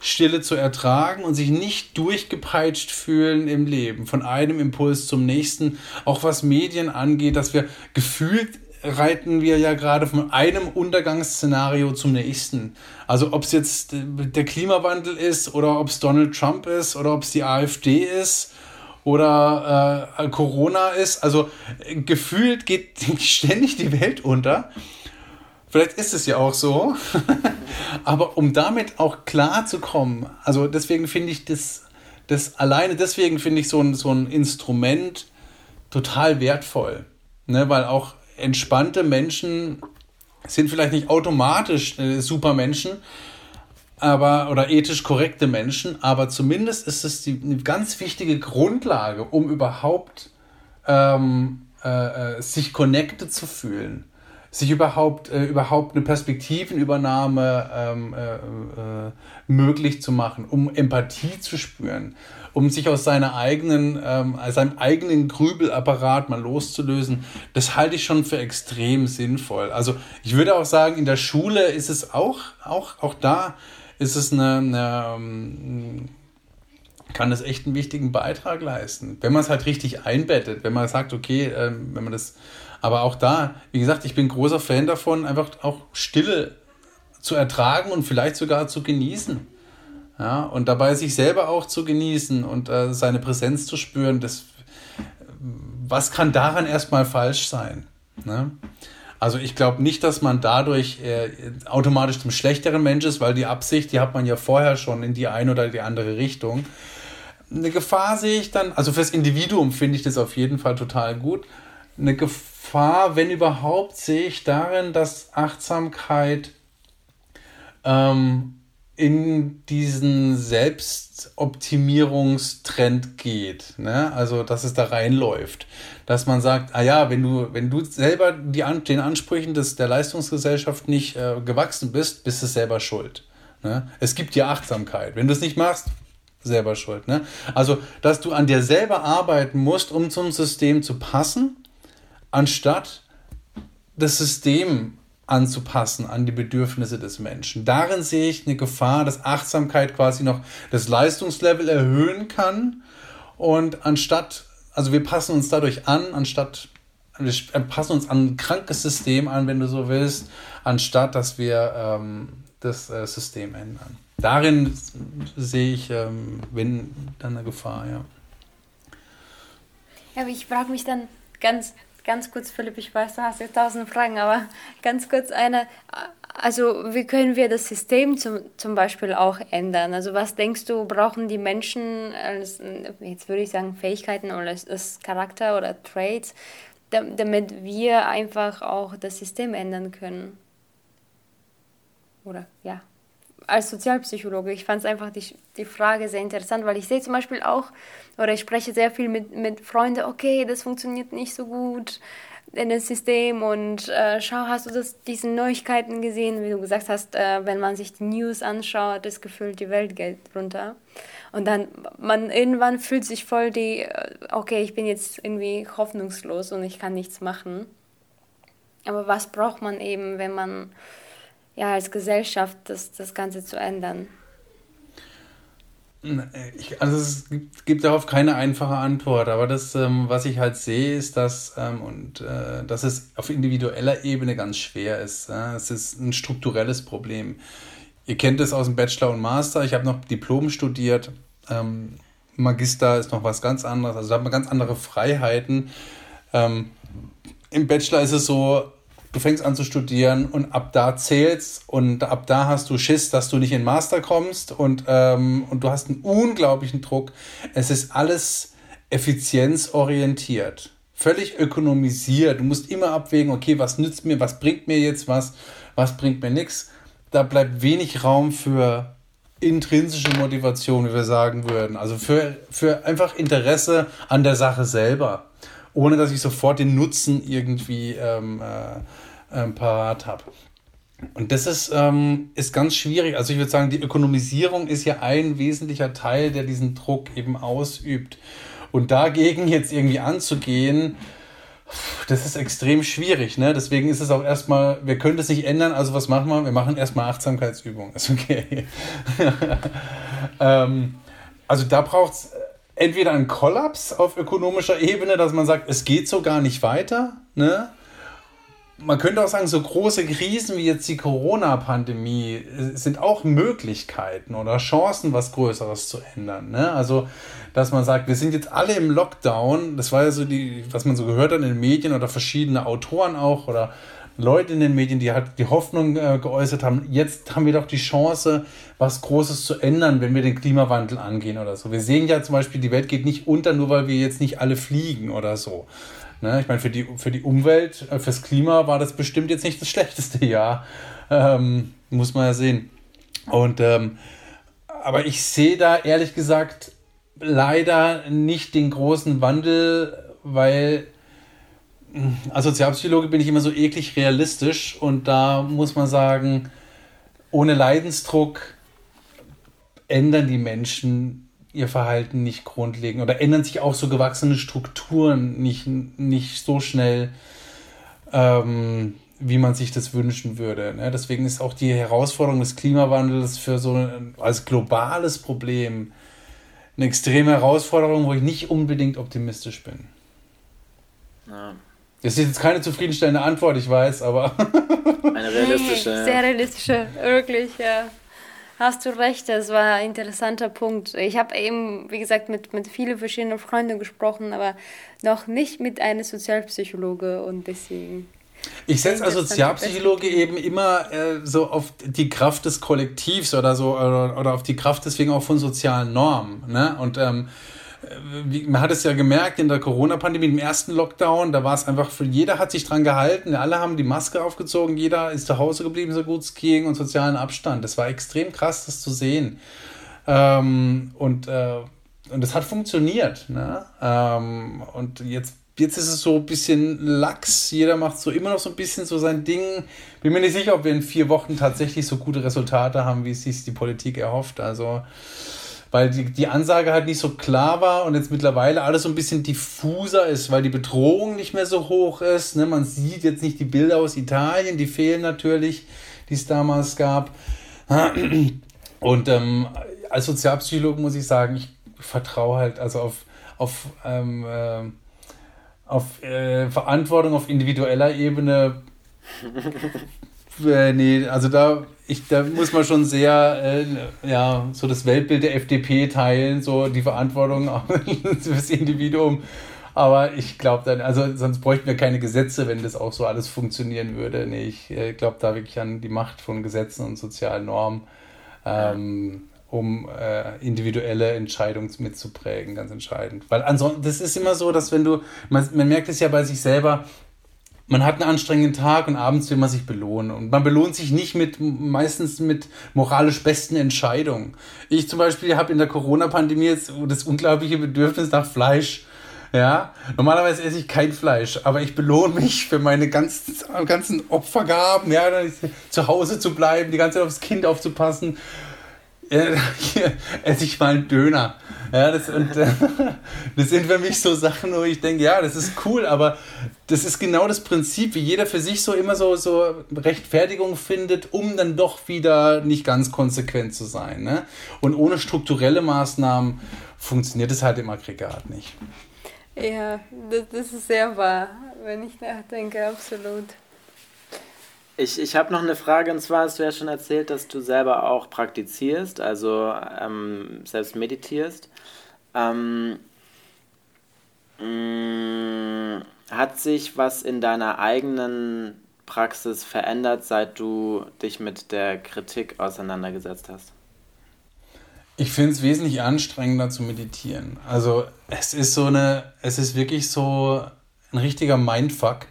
Stille zu ertragen und sich nicht durchgepeitscht fühlen im Leben, von einem Impuls zum nächsten, auch was Medien angeht, dass wir gefühlt reiten wir ja gerade von einem Untergangsszenario zum nächsten. Also ob es jetzt der Klimawandel ist oder ob es Donald Trump ist oder ob es die AfD ist oder äh, Corona ist. Also gefühlt geht ständig die Welt unter. Vielleicht ist es ja auch so. Aber um damit auch klar zu kommen, also deswegen finde ich das, das alleine deswegen finde ich so ein, so ein Instrument total wertvoll. Ne? Weil auch entspannte Menschen sind vielleicht nicht automatisch äh, Supermenschen, aber oder ethisch korrekte Menschen, aber zumindest ist es die, eine ganz wichtige Grundlage, um überhaupt ähm, äh, äh, sich connected zu fühlen, sich überhaupt äh, überhaupt eine Perspektivenübernahme ähm, äh, äh, möglich zu machen, um Empathie zu spüren, um sich aus seiner eigenen, ähm, seinem eigenen Grübelapparat mal loszulösen, das halte ich schon für extrem sinnvoll. Also ich würde auch sagen, in der Schule ist es auch, auch, auch da ist es eine, eine ähm, kann das echt einen wichtigen Beitrag leisten, wenn man es halt richtig einbettet, wenn man sagt, okay, ähm, wenn man das, aber auch da, wie gesagt, ich bin großer Fan davon, einfach auch Stille zu ertragen und vielleicht sogar zu genießen. Ja, und dabei sich selber auch zu genießen und äh, seine Präsenz zu spüren, das, was kann daran erstmal falsch sein? Ne? Also ich glaube nicht, dass man dadurch äh, automatisch zum schlechteren Mensch ist, weil die Absicht, die hat man ja vorher schon in die eine oder die andere Richtung. Eine Gefahr sehe ich dann, also fürs Individuum finde ich das auf jeden Fall total gut. Eine Gefahr, wenn überhaupt, sehe ich darin, dass Achtsamkeit ähm, in diesen Selbstoptimierungstrend geht. Ne? Also, dass es da reinläuft. Dass man sagt, ah ja, wenn du, wenn du selber die, den Ansprüchen des, der Leistungsgesellschaft nicht äh, gewachsen bist, bist du selber schuld. Ne? Es gibt ja Achtsamkeit. Wenn du es nicht machst, selber schuld. Ne? Also, dass du an dir selber arbeiten musst, um zum System zu passen, anstatt das System anzupassen an die Bedürfnisse des Menschen. Darin sehe ich eine Gefahr, dass Achtsamkeit quasi noch das Leistungslevel erhöhen kann und anstatt, also wir passen uns dadurch an, anstatt, wir passen uns an ein krankes System an, wenn du so willst, anstatt dass wir ähm, das äh, System ändern. Darin sehe ich, ähm, wenn dann eine Gefahr, ja. Ja, aber ich frage mich dann ganz ganz kurz, Philipp, ich weiß, du hast jetzt tausend Fragen, aber ganz kurz eine. Also, wie können wir das System zum, zum Beispiel auch ändern? Also, was denkst du, brauchen die Menschen als, jetzt würde ich sagen, Fähigkeiten oder als Charakter oder Traits, damit wir einfach auch das System ändern können? Oder, ja als Sozialpsychologe, ich fand es einfach die, die Frage sehr interessant, weil ich sehe zum Beispiel auch, oder ich spreche sehr viel mit, mit Freunden, okay, das funktioniert nicht so gut in das System und äh, schau, hast du das, diese Neuigkeiten gesehen, wie du gesagt hast, äh, wenn man sich die News anschaut, ist gefühlt die Welt geht runter. Und dann, man irgendwann fühlt sich voll die, äh, okay, ich bin jetzt irgendwie hoffnungslos und ich kann nichts machen. Aber was braucht man eben, wenn man ja, als Gesellschaft das, das Ganze zu ändern? Ich, also es gibt, gibt, darauf keine einfache Antwort, aber das, ähm, was ich halt sehe, ist, dass, ähm, und, äh, dass es auf individueller Ebene ganz schwer ist. Äh? Es ist ein strukturelles Problem. Ihr kennt es aus dem Bachelor und Master. Ich habe noch Diplom studiert. Ähm, Magister ist noch was ganz anderes. Also da hat man ganz andere Freiheiten. Ähm, Im Bachelor ist es so, du fängst an zu studieren und ab da zählst und ab da hast du Schiss, dass du nicht in Master kommst und, ähm, und du hast einen unglaublichen Druck. Es ist alles effizienzorientiert, völlig ökonomisiert. Du musst immer abwägen, okay, was nützt mir, was bringt mir jetzt was, was bringt mir nichts. Da bleibt wenig Raum für intrinsische Motivation, wie wir sagen würden. Also für, für einfach Interesse an der Sache selber ohne dass ich sofort den Nutzen irgendwie ähm, äh, parat habe. Und das ist, ähm, ist ganz schwierig. Also ich würde sagen, die Ökonomisierung ist ja ein wesentlicher Teil, der diesen Druck eben ausübt. Und dagegen jetzt irgendwie anzugehen, das ist extrem schwierig. Ne? Deswegen ist es auch erstmal, wir können das nicht ändern, also was machen wir? Wir machen erstmal Achtsamkeitsübungen. Ist okay. ähm, also da braucht es entweder ein Kollaps auf ökonomischer Ebene, dass man sagt, es geht so gar nicht weiter. Ne? Man könnte auch sagen, so große Krisen wie jetzt die Corona-Pandemie äh, sind auch Möglichkeiten oder Chancen, was Größeres zu ändern. Ne? Also, dass man sagt, wir sind jetzt alle im Lockdown. Das war ja so die, was man so gehört hat in den Medien oder verschiedene Autoren auch oder Leute in den Medien, die halt die Hoffnung äh, geäußert haben, jetzt haben wir doch die Chance, was Großes zu ändern, wenn wir den Klimawandel angehen oder so. Wir sehen ja zum Beispiel, die Welt geht nicht unter, nur weil wir jetzt nicht alle fliegen oder so. Ne? Ich meine, für die, für die Umwelt, äh, fürs Klima war das bestimmt jetzt nicht das schlechteste Jahr. Ähm, muss man ja sehen. Und ähm, aber ich sehe da ehrlich gesagt leider nicht den großen Wandel, weil als Sozialpsychologe bin ich immer so eklig realistisch und da muss man sagen, ohne Leidensdruck ändern die Menschen ihr Verhalten nicht grundlegend oder ändern sich auch so gewachsene Strukturen nicht, nicht so schnell, ähm, wie man sich das wünschen würde. Ne? Deswegen ist auch die Herausforderung des Klimawandels für so ein, als globales Problem eine extreme Herausforderung, wo ich nicht unbedingt optimistisch bin. Ja. Das ist jetzt keine zufriedenstellende Antwort, ich weiß, aber. Eine realistische. Nee, sehr realistische, wirklich, ja. Hast du recht, das war ein interessanter Punkt. Ich habe eben, wie gesagt, mit, mit vielen verschiedenen Freunden gesprochen, aber noch nicht mit einem Sozialpsychologe und deswegen. Ich setze als Sozialpsychologe eben immer äh, so auf die Kraft des Kollektivs oder so oder, oder auf die Kraft deswegen auch von sozialen Normen. Ne? Und ähm, man hat es ja gemerkt in der Corona-Pandemie, im ersten Lockdown, da war es einfach, für jeder hat sich dran gehalten, alle haben die Maske aufgezogen, jeder ist zu Hause geblieben, so gut es ging und sozialen Abstand. Das war extrem krass, das zu sehen. Ähm, und, äh, und das hat funktioniert. Ne? Ähm, und jetzt, jetzt ist es so ein bisschen lax, jeder macht so immer noch so ein bisschen so sein Ding. Bin mir nicht sicher, ob wir in vier Wochen tatsächlich so gute Resultate haben, wie es sich die Politik erhofft. Also weil die, die Ansage halt nicht so klar war und jetzt mittlerweile alles so ein bisschen diffuser ist, weil die Bedrohung nicht mehr so hoch ist. Ne? Man sieht jetzt nicht die Bilder aus Italien, die fehlen natürlich, die es damals gab. Und ähm, als Sozialpsychologe muss ich sagen, ich vertraue halt also auf, auf, ähm, äh, auf äh, Verantwortung auf individueller Ebene. äh, nee, also da ich, da muss man schon sehr, äh, ja, so das Weltbild der FDP teilen, so die Verantwortung fürs Individuum. Aber ich glaube dann, also sonst bräuchten wir keine Gesetze, wenn das auch so alles funktionieren würde. Nee, ich äh, glaube da wirklich an die Macht von Gesetzen und sozialen Normen, ähm, um äh, individuelle Entscheidungen mitzuprägen, ganz entscheidend. Weil ansonsten, das ist immer so, dass wenn du, man, man merkt es ja bei sich selber, man hat einen anstrengenden Tag und abends will man sich belohnen. Und man belohnt sich nicht mit, meistens mit moralisch besten Entscheidungen. Ich zum Beispiel habe in der Corona-Pandemie jetzt das unglaubliche Bedürfnis nach Fleisch. Ja, normalerweise esse ich kein Fleisch, aber ich belohne mich für meine ganzen, ganzen Opfergaben, ja, zu Hause zu bleiben, die ganze Zeit aufs Kind aufzupassen. Äh, esse ich mal einen Döner. Ja, das, und, äh, das sind für mich so Sachen, wo ich denke, ja, das ist cool, aber das ist genau das Prinzip, wie jeder für sich so immer so, so Rechtfertigung findet, um dann doch wieder nicht ganz konsequent zu sein. Ne? Und ohne strukturelle Maßnahmen funktioniert es halt im Aggregat nicht. Ja, das ist sehr wahr, wenn ich nachdenke, absolut. Ich, ich habe noch eine Frage, und zwar hast du ja schon erzählt, dass du selber auch praktizierst, also ähm, selbst meditierst. Ähm, mh, mm, hat sich was in deiner eigenen Praxis verändert, seit du dich mit der Kritik auseinandergesetzt hast? Ich finde es wesentlich anstrengender zu meditieren. Also es ist so eine, es ist wirklich so ein richtiger Mindfuck.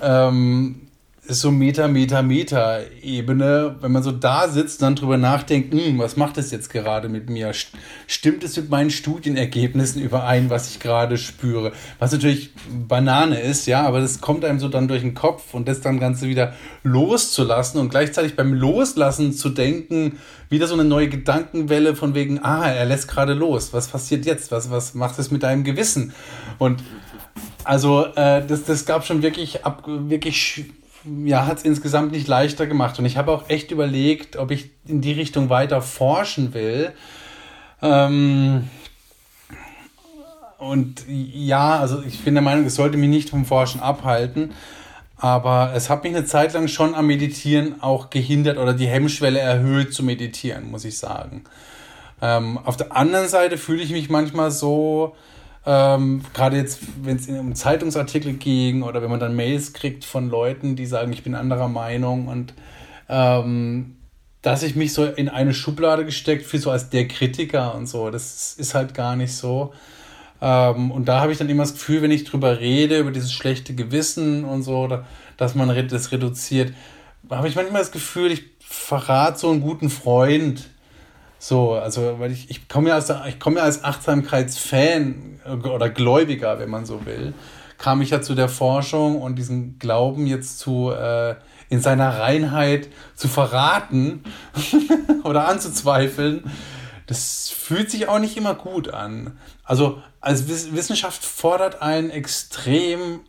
Ähm, ist so Meta, Meta, Meta-Ebene, wenn man so da sitzt dann drüber nachdenkt, hm, was macht das jetzt gerade mit mir? Stimmt es mit meinen Studienergebnissen überein, was ich gerade spüre? Was natürlich Banane ist, ja, aber das kommt einem so dann durch den Kopf und das dann Ganze wieder loszulassen und gleichzeitig beim Loslassen zu denken, wieder so eine neue Gedankenwelle von wegen, ah, er lässt gerade los. Was passiert jetzt? Was, was macht es mit deinem Gewissen? Und also, äh, das, das gab schon wirklich, ab, wirklich ja, hat es insgesamt nicht leichter gemacht. Und ich habe auch echt überlegt, ob ich in die Richtung weiter forschen will. Ähm, und ja, also ich bin der Meinung, es sollte mich nicht vom Forschen abhalten. Aber es hat mich eine Zeit lang schon am Meditieren auch gehindert oder die Hemmschwelle erhöht zu meditieren, muss ich sagen. Ähm, auf der anderen Seite fühle ich mich manchmal so, ähm, Gerade jetzt, wenn es um Zeitungsartikel ging oder wenn man dann Mails kriegt von Leuten, die sagen, ich bin anderer Meinung und ähm, dass ich mich so in eine Schublade gesteckt fühle, so als der Kritiker und so, das ist halt gar nicht so. Ähm, und da habe ich dann immer das Gefühl, wenn ich drüber rede, über dieses schlechte Gewissen und so, dass man das reduziert, habe ich manchmal das Gefühl, ich verrate so einen guten Freund, so, also, weil ich, ich komme ja als, ich komme ja als Achtsamkeitsfan oder Gläubiger, wenn man so will, kam ich ja zu der Forschung und diesen Glauben jetzt zu, äh, in seiner Reinheit zu verraten oder anzuzweifeln. Das fühlt sich auch nicht immer gut an. Also, als Wissenschaft fordert einen extrem,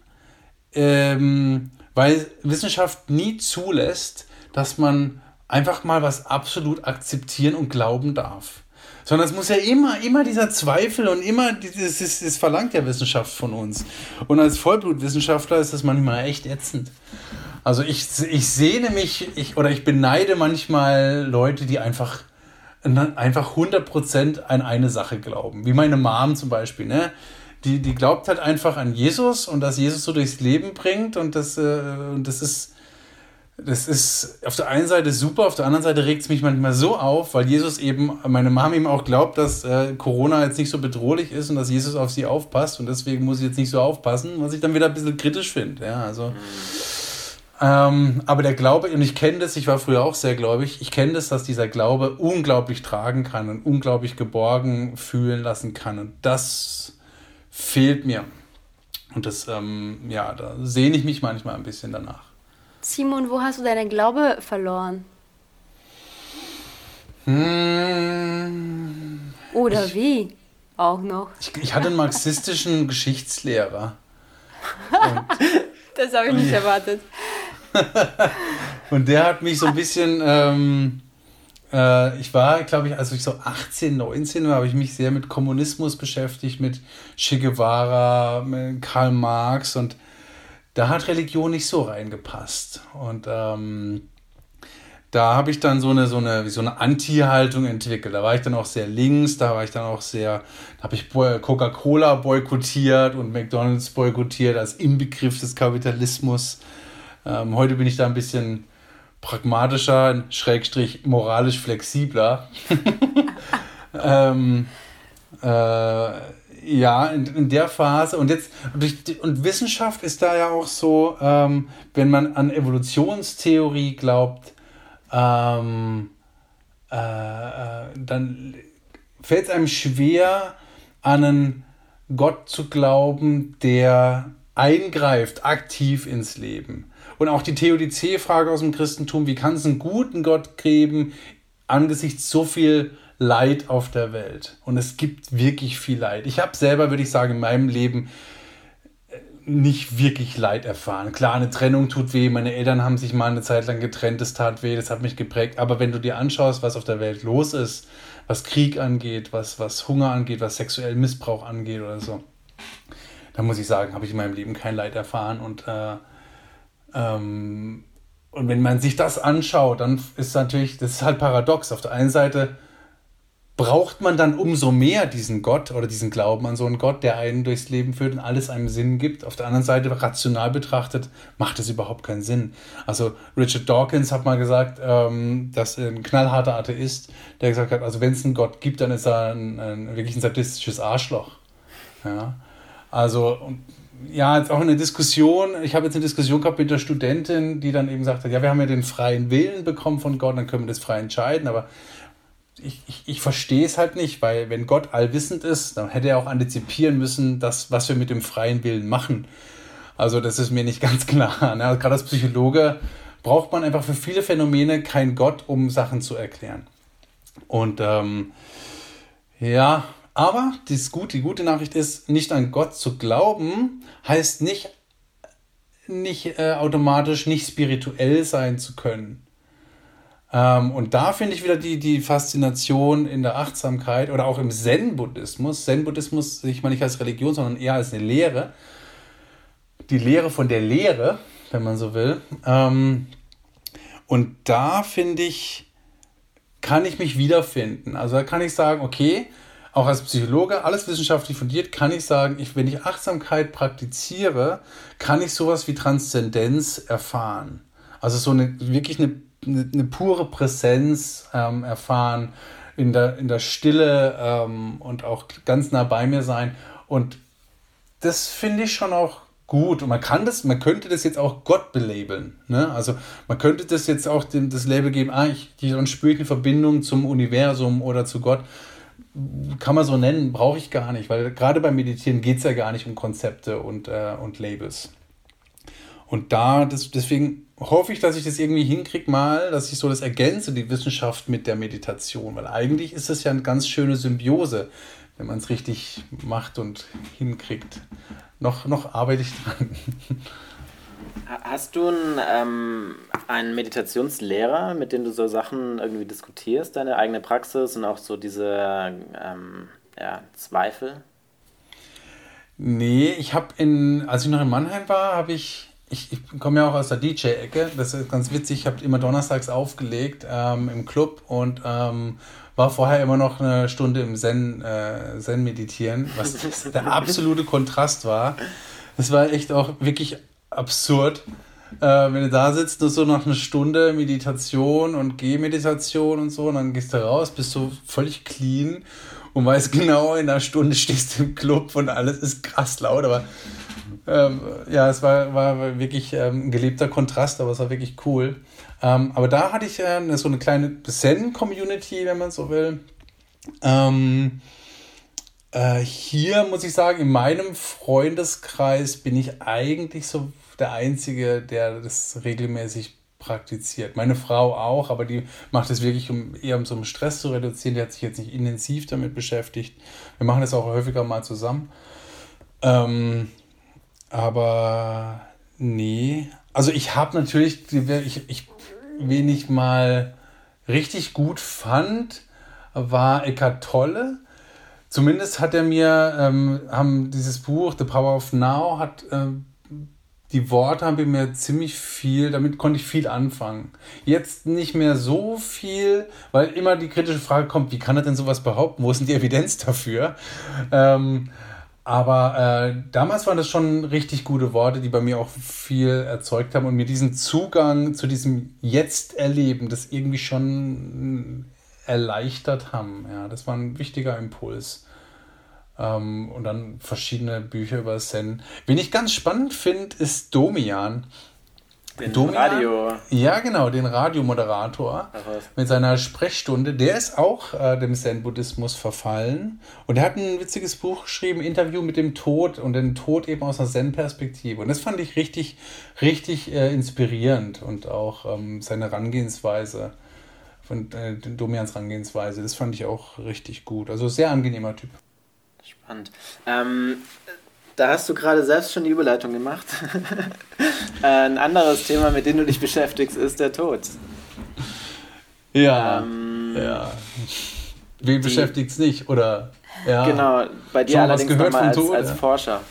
ähm, weil Wissenschaft nie zulässt, dass man einfach mal was absolut akzeptieren und glauben darf. Sondern es muss ja immer, immer dieser Zweifel und immer, das, das, das verlangt ja Wissenschaft von uns. Und als Vollblutwissenschaftler ist das manchmal echt ätzend. Also ich, ich sehne mich, ich, oder ich beneide manchmal Leute, die einfach, einfach 100% an eine Sache glauben. Wie meine Mom zum Beispiel, ne? die, die glaubt halt einfach an Jesus und dass Jesus so durchs Leben bringt und das, äh, und das ist das ist auf der einen Seite super, auf der anderen Seite regt es mich manchmal so auf, weil Jesus eben, meine Mama ihm auch glaubt, dass äh, Corona jetzt nicht so bedrohlich ist und dass Jesus auf sie aufpasst und deswegen muss ich jetzt nicht so aufpassen, was ich dann wieder ein bisschen kritisch finde. Ja, also. Ähm, aber der Glaube, und ich kenne das, ich war früher auch sehr gläubig, ich kenne das, dass dieser Glaube unglaublich tragen kann und unglaublich geborgen fühlen lassen kann. Und das fehlt mir. Und das, ähm, ja, da sehne ich mich manchmal ein bisschen danach. Simon, wo hast du deinen Glaube verloren? Hm, Oder ich, wie? Auch noch. Ich, ich hatte einen marxistischen Geschichtslehrer. das habe ich nicht erwartet. und der hat mich so ein bisschen, ähm, äh, ich war, glaube ich, als ich so 18, 19 war, habe ich mich sehr mit Kommunismus beschäftigt, mit Che Guevara, mit Karl Marx und da hat Religion nicht so reingepasst. Und ähm, da habe ich dann so eine, so eine, so eine Anti-Haltung entwickelt. Da war ich dann auch sehr links, da war ich dann auch sehr, da habe ich Coca-Cola boykottiert und McDonalds boykottiert als Inbegriff des Kapitalismus. Ähm, heute bin ich da ein bisschen pragmatischer, schrägstrich moralisch flexibler. ähm, äh, ja, in, in der Phase. Und jetzt, und Wissenschaft ist da ja auch so, ähm, wenn man an Evolutionstheorie glaubt, ähm, äh, äh, dann fällt es einem schwer, an einen Gott zu glauben, der eingreift aktiv ins Leben. Und auch die Theodizee-Frage aus dem Christentum, wie kann es einen guten Gott geben angesichts so viel Leid auf der Welt. Und es gibt wirklich viel Leid. Ich habe selber, würde ich sagen, in meinem Leben äh, nicht wirklich Leid erfahren. Klar, eine Trennung tut weh. Meine Eltern haben sich mal eine Zeit lang getrennt. Das tat weh. Das hat mich geprägt. Aber wenn du dir anschaust, was auf der Welt los ist, was Krieg angeht, was, was Hunger angeht, was sexuellen Missbrauch angeht oder so, dann muss ich sagen, habe ich in meinem Leben kein Leid erfahren. Und, äh, ähm, und wenn man sich das anschaut, dann ist natürlich, das ist halt paradox. Auf der einen Seite braucht man dann umso mehr diesen Gott oder diesen Glauben an so einen Gott, der einen durchs Leben führt und alles einem Sinn gibt. Auf der anderen Seite, rational betrachtet, macht es überhaupt keinen Sinn. Also Richard Dawkins hat mal gesagt, ähm, dass ein knallharter Atheist, der gesagt hat, also wenn es einen Gott gibt, dann ist er ein, ein, wirklich ein sadistisches Arschloch. Ja. Also, ja, jetzt auch eine Diskussion, ich habe jetzt eine Diskussion gehabt mit der Studentin, die dann eben sagt, ja, wir haben ja den freien Willen bekommen von Gott, dann können wir das frei entscheiden, aber ich, ich, ich verstehe es halt nicht, weil wenn Gott allwissend ist, dann hätte er auch antizipieren müssen, dass, was wir mit dem freien Willen machen. Also das ist mir nicht ganz klar. Ne? Also gerade als Psychologe braucht man einfach für viele Phänomene keinen Gott, um Sachen zu erklären. Und ähm, ja, aber das gut, die gute Nachricht ist, nicht an Gott zu glauben, heißt nicht, nicht äh, automatisch nicht spirituell sein zu können. Ähm, und da finde ich wieder die, die Faszination in der Achtsamkeit oder auch im Zen-Buddhismus. Zen-Buddhismus sehe ich mal nicht als Religion, sondern eher als eine Lehre. Die Lehre von der Lehre, wenn man so will. Ähm, und da finde ich, kann ich mich wiederfinden. Also da kann ich sagen, okay, auch als Psychologe, alles wissenschaftlich fundiert, kann ich sagen, ich, wenn ich Achtsamkeit praktiziere, kann ich sowas wie Transzendenz erfahren. Also so eine wirklich eine eine, eine pure Präsenz ähm, erfahren, in der, in der Stille ähm, und auch ganz nah bei mir sein. Und das finde ich schon auch gut. Und man kann das, man könnte das jetzt auch Gott belabeln. Ne? Also man könnte das jetzt auch dem, das Label geben, ah, ich, dann spüre ich eine Verbindung zum Universum oder zu Gott. Kann man so nennen, brauche ich gar nicht, weil gerade beim Meditieren geht es ja gar nicht um Konzepte und, äh, und Labels. Und da, das, deswegen hoffe ich, dass ich das irgendwie hinkriege mal, dass ich so das ergänze, die Wissenschaft mit der Meditation. Weil eigentlich ist es ja eine ganz schöne Symbiose, wenn man es richtig macht und hinkriegt. Noch, noch arbeite ich dran. Hast du einen, ähm, einen Meditationslehrer, mit dem du so Sachen irgendwie diskutierst, deine eigene Praxis und auch so diese ähm, ja, Zweifel? Nee, ich habe in, als ich noch in Mannheim war, habe ich ich, ich komme ja auch aus der DJ-Ecke. Das ist ganz witzig. Ich habe immer donnerstags aufgelegt ähm, im Club und ähm, war vorher immer noch eine Stunde im Zen, äh, Zen meditieren, was der absolute Kontrast war. Das war echt auch wirklich absurd. Äh, wenn du da sitzt, nur so nach einer Stunde Meditation und Gehmeditation und so, und dann gehst du raus, bist so völlig clean und weißt genau, in einer Stunde stehst du im Club und alles ist krass laut, aber ähm, ja, es war, war wirklich ähm, ein gelebter Kontrast, aber es war wirklich cool. Ähm, aber da hatte ich äh, so eine kleine Zen-Community, wenn man so will. Ähm, äh, hier muss ich sagen, in meinem Freundeskreis bin ich eigentlich so der Einzige, der das regelmäßig praktiziert. Meine Frau auch, aber die macht es wirklich, um eher um so einen Stress zu reduzieren. Die hat sich jetzt nicht intensiv damit beschäftigt. Wir machen das auch häufiger mal zusammen. Ähm, aber nee. Also ich habe natürlich, ich, ich, wen ich mal richtig gut fand, war Eckart Tolle. Zumindest hat er mir, ähm, haben dieses Buch The Power of Now, hat ähm, die Worte haben mir ziemlich viel, damit konnte ich viel anfangen. Jetzt nicht mehr so viel, weil immer die kritische Frage kommt, wie kann er denn sowas behaupten? Wo ist denn die Evidenz dafür? Ähm, aber äh, damals waren das schon richtig gute Worte, die bei mir auch viel erzeugt haben und mir diesen Zugang zu diesem Jetzt-Erleben, das irgendwie schon erleichtert haben. Ja, das war ein wichtiger Impuls. Ähm, und dann verschiedene Bücher über Zen. Wen ich ganz spannend finde, ist Domian. Den Domian, Radio. Ja, genau, den Radiomoderator mit seiner Sprechstunde. Der ist auch äh, dem Zen-Buddhismus verfallen. Und er hat ein witziges Buch geschrieben, Interview mit dem Tod und den Tod eben aus einer Zen-Perspektive. Und das fand ich richtig, richtig äh, inspirierend und auch ähm, seine Herangehensweise von äh, Domians Herangehensweise, das fand ich auch richtig gut. Also sehr angenehmer Typ. Spannend. Ähm, da hast du gerade selbst schon die Überleitung gemacht. Ein anderes Thema, mit dem du dich beschäftigst, ist der Tod. Ja. Ähm, ja. Wen beschäftigt es nicht? Oder? Ja. Genau, bei dir allerdings gehört nochmal als, Tod, als ja. Forscher.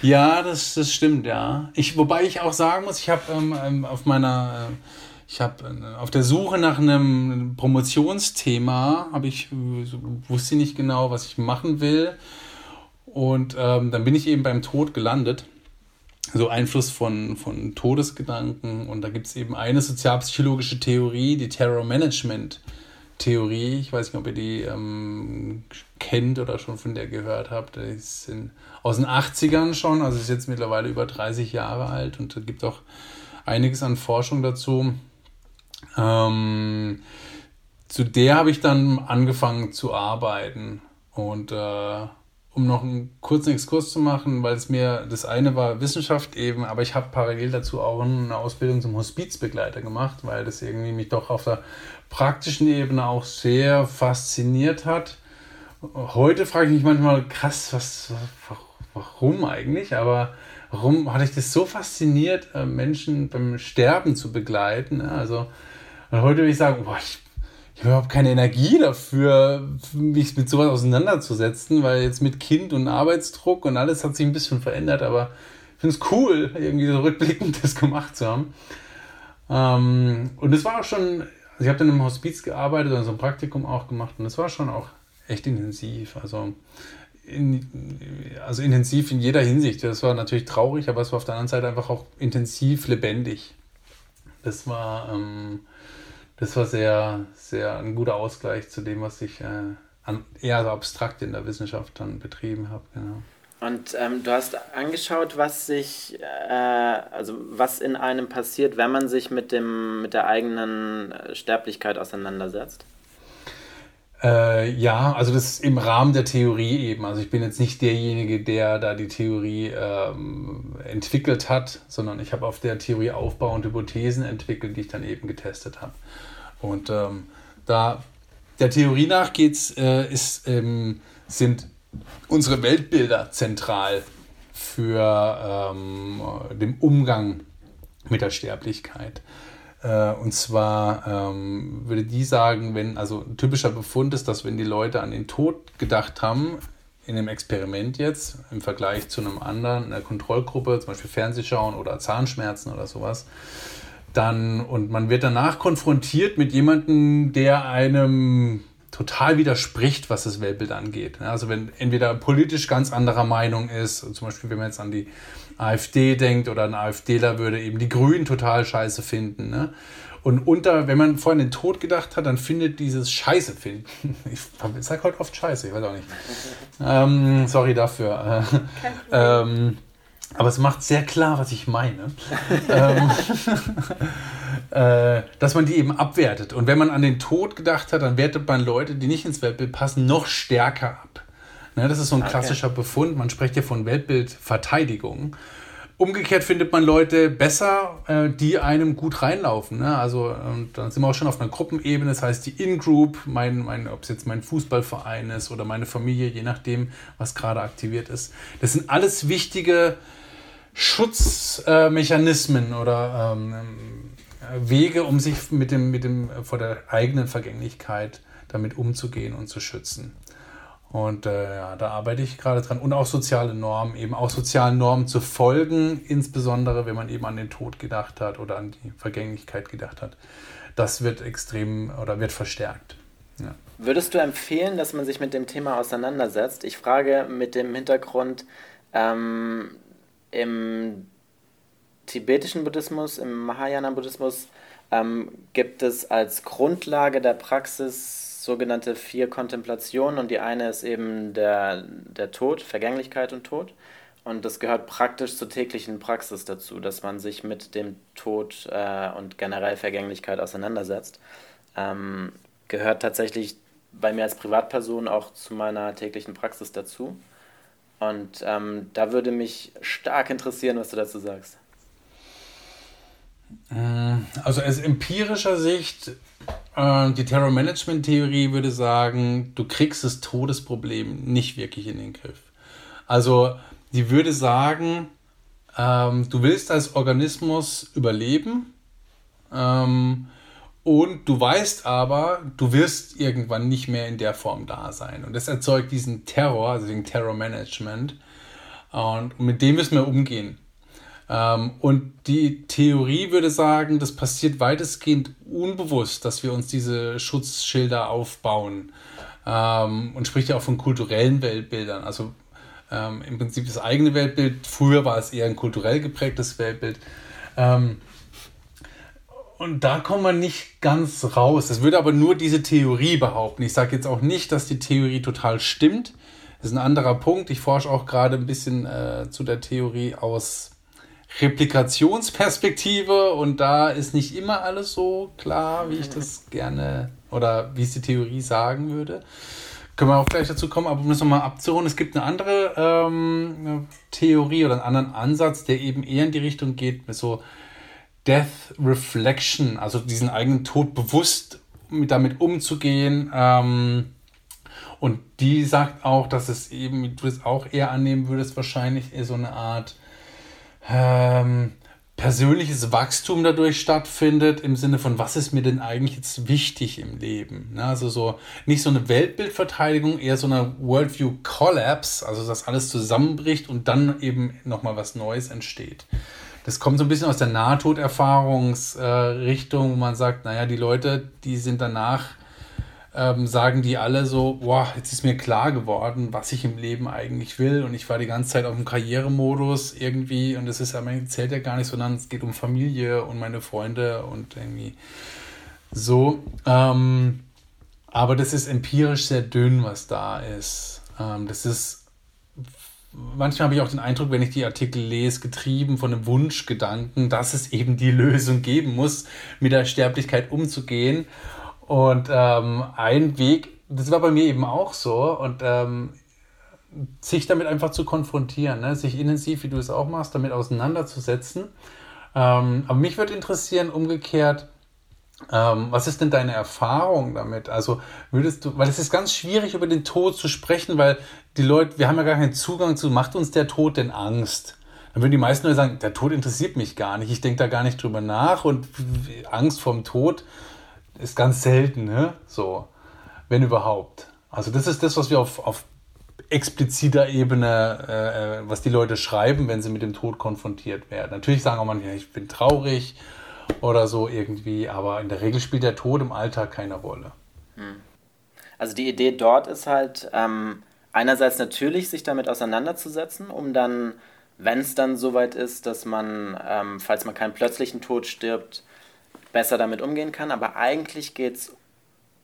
Ja, das, das stimmt, ja. Ich, wobei ich auch sagen muss, ich habe ähm, ähm, auf meiner, äh, ich habe äh, auf der Suche nach einem Promotionsthema, habe ich, äh, wusste nicht genau, was ich machen will. Und ähm, dann bin ich eben beim Tod gelandet. So Einfluss von, von Todesgedanken. Und da gibt es eben eine sozialpsychologische Theorie, die Terror Management Theorie. Ich weiß nicht, ob ihr die ähm, kennt oder schon von der gehört habt. Die ist aus den 80ern schon, also ist jetzt mittlerweile über 30 Jahre alt und es gibt auch einiges an Forschung dazu. Ähm, zu der habe ich dann angefangen zu arbeiten und äh, um noch einen kurzen Exkurs zu machen, weil es mir, das eine war Wissenschaft eben, aber ich habe parallel dazu auch eine Ausbildung zum Hospizbegleiter gemacht, weil das irgendwie mich doch auf der praktischen Ebene auch sehr fasziniert hat. Heute frage ich mich manchmal, krass, was, warum eigentlich? Aber warum hatte ich das so fasziniert, äh, Menschen beim Sterben zu begleiten? Also heute würde ich sagen, boah, ich ich habe überhaupt keine Energie dafür, mich mit sowas auseinanderzusetzen, weil jetzt mit Kind und Arbeitsdruck und alles hat sich ein bisschen verändert, aber ich finde es cool, irgendwie so rückblickend das gemacht zu haben. Ähm, und es war auch schon, also ich habe dann im Hospiz gearbeitet und so ein Praktikum auch gemacht und es war schon auch echt intensiv. Also, in, also intensiv in jeder Hinsicht. Das war natürlich traurig, aber es war auf der anderen Seite einfach auch intensiv lebendig. Das war. Ähm, das war sehr, sehr ein guter Ausgleich zu dem, was ich äh, an, eher so abstrakt in der Wissenschaft dann betrieben habe. Genau. Und ähm, du hast angeschaut, was sich, äh, also was in einem passiert, wenn man sich mit dem, mit der eigenen äh, Sterblichkeit auseinandersetzt. Äh, ja, also das ist im Rahmen der Theorie eben. Also ich bin jetzt nicht derjenige, der da die Theorie ähm, entwickelt hat, sondern ich habe auf der Theorie aufbauende Hypothesen entwickelt, die ich dann eben getestet habe. Und ähm, da der Theorie nach geht's, äh, ist, ähm, sind unsere Weltbilder zentral für ähm, den Umgang mit der Sterblichkeit. Äh, und zwar ähm, würde die sagen, wenn, also ein typischer Befund ist, dass wenn die Leute an den Tod gedacht haben, in einem Experiment jetzt im Vergleich zu einem anderen, einer Kontrollgruppe, zum Beispiel Fernsehschauen oder Zahnschmerzen oder sowas, dann und man wird danach konfrontiert mit jemandem, der einem total widerspricht, was das Weltbild angeht. Also wenn entweder politisch ganz anderer Meinung ist, zum Beispiel wenn man jetzt an die AfD denkt oder ein AfDler würde eben die Grünen total scheiße finden. Ne? Und unter, wenn man vorhin den Tod gedacht hat, dann findet dieses Scheiße finden. Ich sage heute oft Scheiße, ich weiß auch nicht. Ähm, sorry dafür. ähm, aber es macht sehr klar, was ich meine. ähm, äh, dass man die eben abwertet. Und wenn man an den Tod gedacht hat, dann wertet man Leute, die nicht ins Weltbild passen, noch stärker ab. Ne, das ist so ein okay. klassischer Befund. Man spricht ja von Weltbildverteidigung. Umgekehrt findet man Leute besser, äh, die einem gut reinlaufen. Ne? Also und dann sind wir auch schon auf einer Gruppenebene. Das heißt, die In-Group, mein, mein, ob es jetzt mein Fußballverein ist oder meine Familie, je nachdem, was gerade aktiviert ist. Das sind alles wichtige Schutzmechanismen äh, oder ähm, Wege, um sich mit dem, mit dem vor der eigenen Vergänglichkeit damit umzugehen und zu schützen. Und äh, ja, da arbeite ich gerade dran. Und auch soziale Normen, eben auch sozialen Normen zu folgen, insbesondere wenn man eben an den Tod gedacht hat oder an die Vergänglichkeit gedacht hat. Das wird extrem oder wird verstärkt. Ja. Würdest du empfehlen, dass man sich mit dem Thema auseinandersetzt? Ich frage mit dem Hintergrund, ähm, im tibetischen Buddhismus, im Mahayana-Buddhismus ähm, gibt es als Grundlage der Praxis sogenannte vier Kontemplationen und die eine ist eben der, der Tod, Vergänglichkeit und Tod. Und das gehört praktisch zur täglichen Praxis dazu, dass man sich mit dem Tod äh, und generell Vergänglichkeit auseinandersetzt. Ähm, gehört tatsächlich bei mir als Privatperson auch zu meiner täglichen Praxis dazu. Und ähm, da würde mich stark interessieren, was du dazu sagst. Also aus empirischer Sicht äh, die Terror-Management-Theorie würde sagen, du kriegst das Todesproblem nicht wirklich in den Griff. Also, die würde sagen, ähm, du willst als Organismus überleben ähm, und du weißt aber, du wirst irgendwann nicht mehr in der Form da sein. Und das erzeugt diesen Terror, also den Terror-Management. Und mit dem müssen wir umgehen. Ähm, und die Theorie würde sagen, das passiert weitestgehend unbewusst, dass wir uns diese Schutzschilder aufbauen. Ähm, und spricht ja auch von kulturellen Weltbildern. Also ähm, im Prinzip das eigene Weltbild. Früher war es eher ein kulturell geprägtes Weltbild. und da kommen wir nicht ganz raus. Das würde aber nur diese Theorie behaupten. Ich sage jetzt auch nicht, dass die Theorie total stimmt. Das ist ein anderer Punkt. Ich forsche auch gerade ein bisschen äh, zu der Theorie aus Replikationsperspektive und da ist nicht immer alles so klar, wie ich das gerne oder wie es die Theorie sagen würde. Können wir auch gleich dazu kommen, aber um das nochmal abzuholen, es gibt eine andere ähm, Theorie oder einen anderen Ansatz, der eben eher in die Richtung geht, mit so Death Reflection, also diesen eigenen Tod bewusst mit, damit umzugehen. Ähm, und die sagt auch, dass es eben, du es auch eher annehmen würdest, wahrscheinlich so eine Art ähm, persönliches Wachstum dadurch stattfindet, im Sinne von, was ist mir denn eigentlich jetzt wichtig im Leben? Ne? Also so nicht so eine Weltbildverteidigung, eher so eine Worldview Collapse, also dass alles zusammenbricht und dann eben nochmal was Neues entsteht. Das kommt so ein bisschen aus der Nahtoderfahrungsrichtung, äh, wo man sagt, naja, die Leute, die sind danach ähm, sagen die alle so, boah, jetzt ist mir klar geworden, was ich im Leben eigentlich will und ich war die ganze Zeit auf dem Karrieremodus irgendwie und es ist aber zählt ja gar nicht, sondern es geht um Familie und meine Freunde und irgendwie so. Ähm, aber das ist empirisch sehr dünn, was da ist. Ähm, das ist manchmal habe ich auch den Eindruck, wenn ich die Artikel lese, getrieben von einem Wunschgedanken, dass es eben die Lösung geben muss, mit der Sterblichkeit umzugehen. Und ähm, ein Weg, das war bei mir eben auch so, und ähm, sich damit einfach zu konfrontieren, ne? sich intensiv, wie du es auch machst, damit auseinanderzusetzen. Ähm, aber mich würde interessieren, umgekehrt, ähm, was ist denn deine Erfahrung damit? Also würdest du, weil es ist ganz schwierig, über den Tod zu sprechen, weil die Leute, wir haben ja gar keinen Zugang zu, macht uns der Tod denn Angst? Dann würden die meisten Leute sagen, der Tod interessiert mich gar nicht, ich denke da gar nicht drüber nach und Angst vorm Tod ist ganz selten, ne? So, wenn überhaupt. Also das ist das, was wir auf, auf expliziter Ebene, äh, äh, was die Leute schreiben, wenn sie mit dem Tod konfrontiert werden. Natürlich sagen auch manche, ich bin traurig oder so irgendwie, aber in der Regel spielt der Tod im Alltag keine Rolle. Hm. Also die Idee dort ist halt, ähm, einerseits natürlich sich damit auseinanderzusetzen, um dann, wenn es dann soweit ist, dass man, ähm, falls man keinen plötzlichen Tod stirbt, besser damit umgehen kann. Aber eigentlich geht es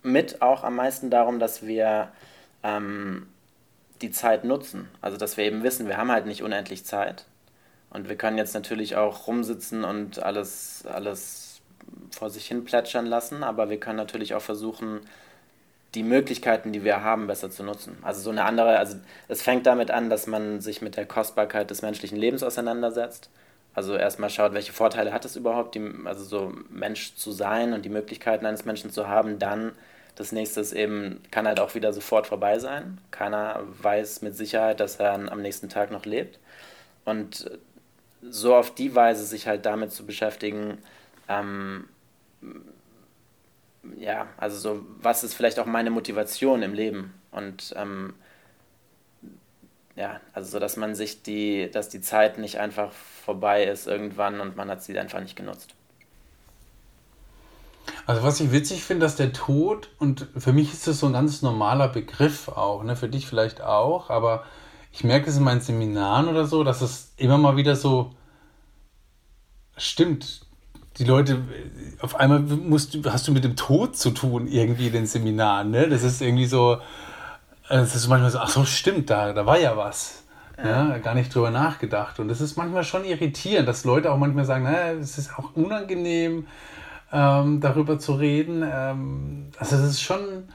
mit auch am meisten darum, dass wir ähm, die Zeit nutzen. Also dass wir eben wissen, wir haben halt nicht unendlich Zeit. Und wir können jetzt natürlich auch rumsitzen und alles, alles vor sich hin plätschern lassen, aber wir können natürlich auch versuchen, die Möglichkeiten, die wir haben, besser zu nutzen. Also so eine andere, also es fängt damit an, dass man sich mit der Kostbarkeit des menschlichen Lebens auseinandersetzt. Also erstmal schaut, welche Vorteile hat es überhaupt, die, also so Mensch zu sein und die Möglichkeiten eines Menschen zu haben. Dann das nächste ist eben, kann halt auch wieder sofort vorbei sein. Keiner weiß mit Sicherheit, dass er am nächsten Tag noch lebt. Und so auf die Weise sich halt damit zu beschäftigen, ähm, ja, also so, was ist vielleicht auch meine Motivation im Leben? Und ähm, ja, also so, dass man sich die, dass die Zeit nicht einfach vorbei ist irgendwann und man hat sie einfach nicht genutzt. Also was ich witzig finde, dass der Tod, und für mich ist das so ein ganz normaler Begriff auch, ne, für dich vielleicht auch, aber ich merke es in meinen Seminaren oder so, dass es immer mal wieder so stimmt, die Leute, auf einmal musst, hast du mit dem Tod zu tun, irgendwie in den Seminaren. Ne? Das ist irgendwie so, es ist manchmal so, ach so, stimmt, da, da war ja was. Ja. gar nicht drüber nachgedacht. Und das ist manchmal schon irritierend, dass Leute auch manchmal sagen, naja, es ist auch unangenehm, ähm, darüber zu reden. Ähm, also das ist schon,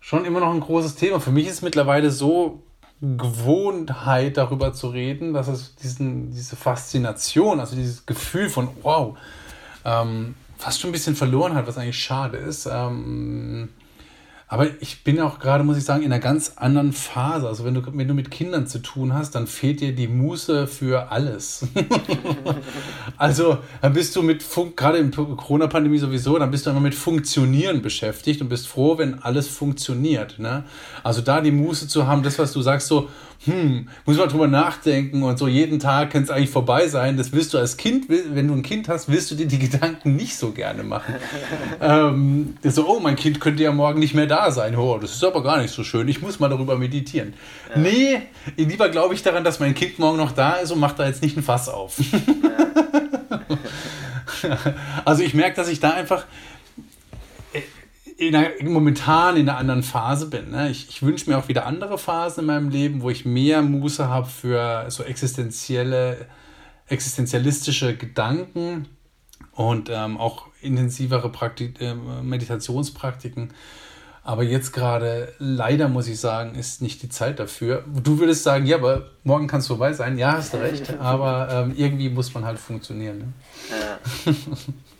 schon immer noch ein großes Thema. Für mich ist es mittlerweile so Gewohnheit, darüber zu reden, dass es diesen, diese Faszination, also dieses Gefühl von, wow, ähm, fast schon ein bisschen verloren hat, was eigentlich schade ist. Ähm, aber ich bin auch gerade, muss ich sagen, in einer ganz anderen Phase. Also wenn du, wenn du mit Kindern zu tun hast, dann fehlt dir die Muße für alles. also dann bist du mit, Fun gerade in Corona-Pandemie sowieso, dann bist du immer mit Funktionieren beschäftigt und bist froh, wenn alles funktioniert. Ne? Also da die Muße zu haben, das, was du sagst, so, hm, muss man drüber nachdenken und so jeden Tag kann es eigentlich vorbei sein. Das willst du als Kind, wenn du ein Kind hast, willst du dir die Gedanken nicht so gerne machen. ähm, so, oh, mein Kind könnte ja morgen nicht mehr da sein. Oh, das ist aber gar nicht so schön. Ich muss mal darüber meditieren. Ja. Nee, lieber glaube ich daran, dass mein Kind morgen noch da ist und macht da jetzt nicht ein Fass auf. Also ich merke, dass ich da einfach in einer, momentan in einer anderen Phase bin. Ne? Ich, ich wünsche mir auch wieder andere Phasen in meinem Leben, wo ich mehr Muße habe für so existenzielle, existenzialistische Gedanken und ähm, auch intensivere Praktik äh, Meditationspraktiken. Aber jetzt gerade, leider muss ich sagen, ist nicht die Zeit dafür. Du würdest sagen, ja, aber morgen kann es vorbei sein. Ja, hast du recht. Aber ähm, irgendwie muss man halt funktionieren. Ne? Ja.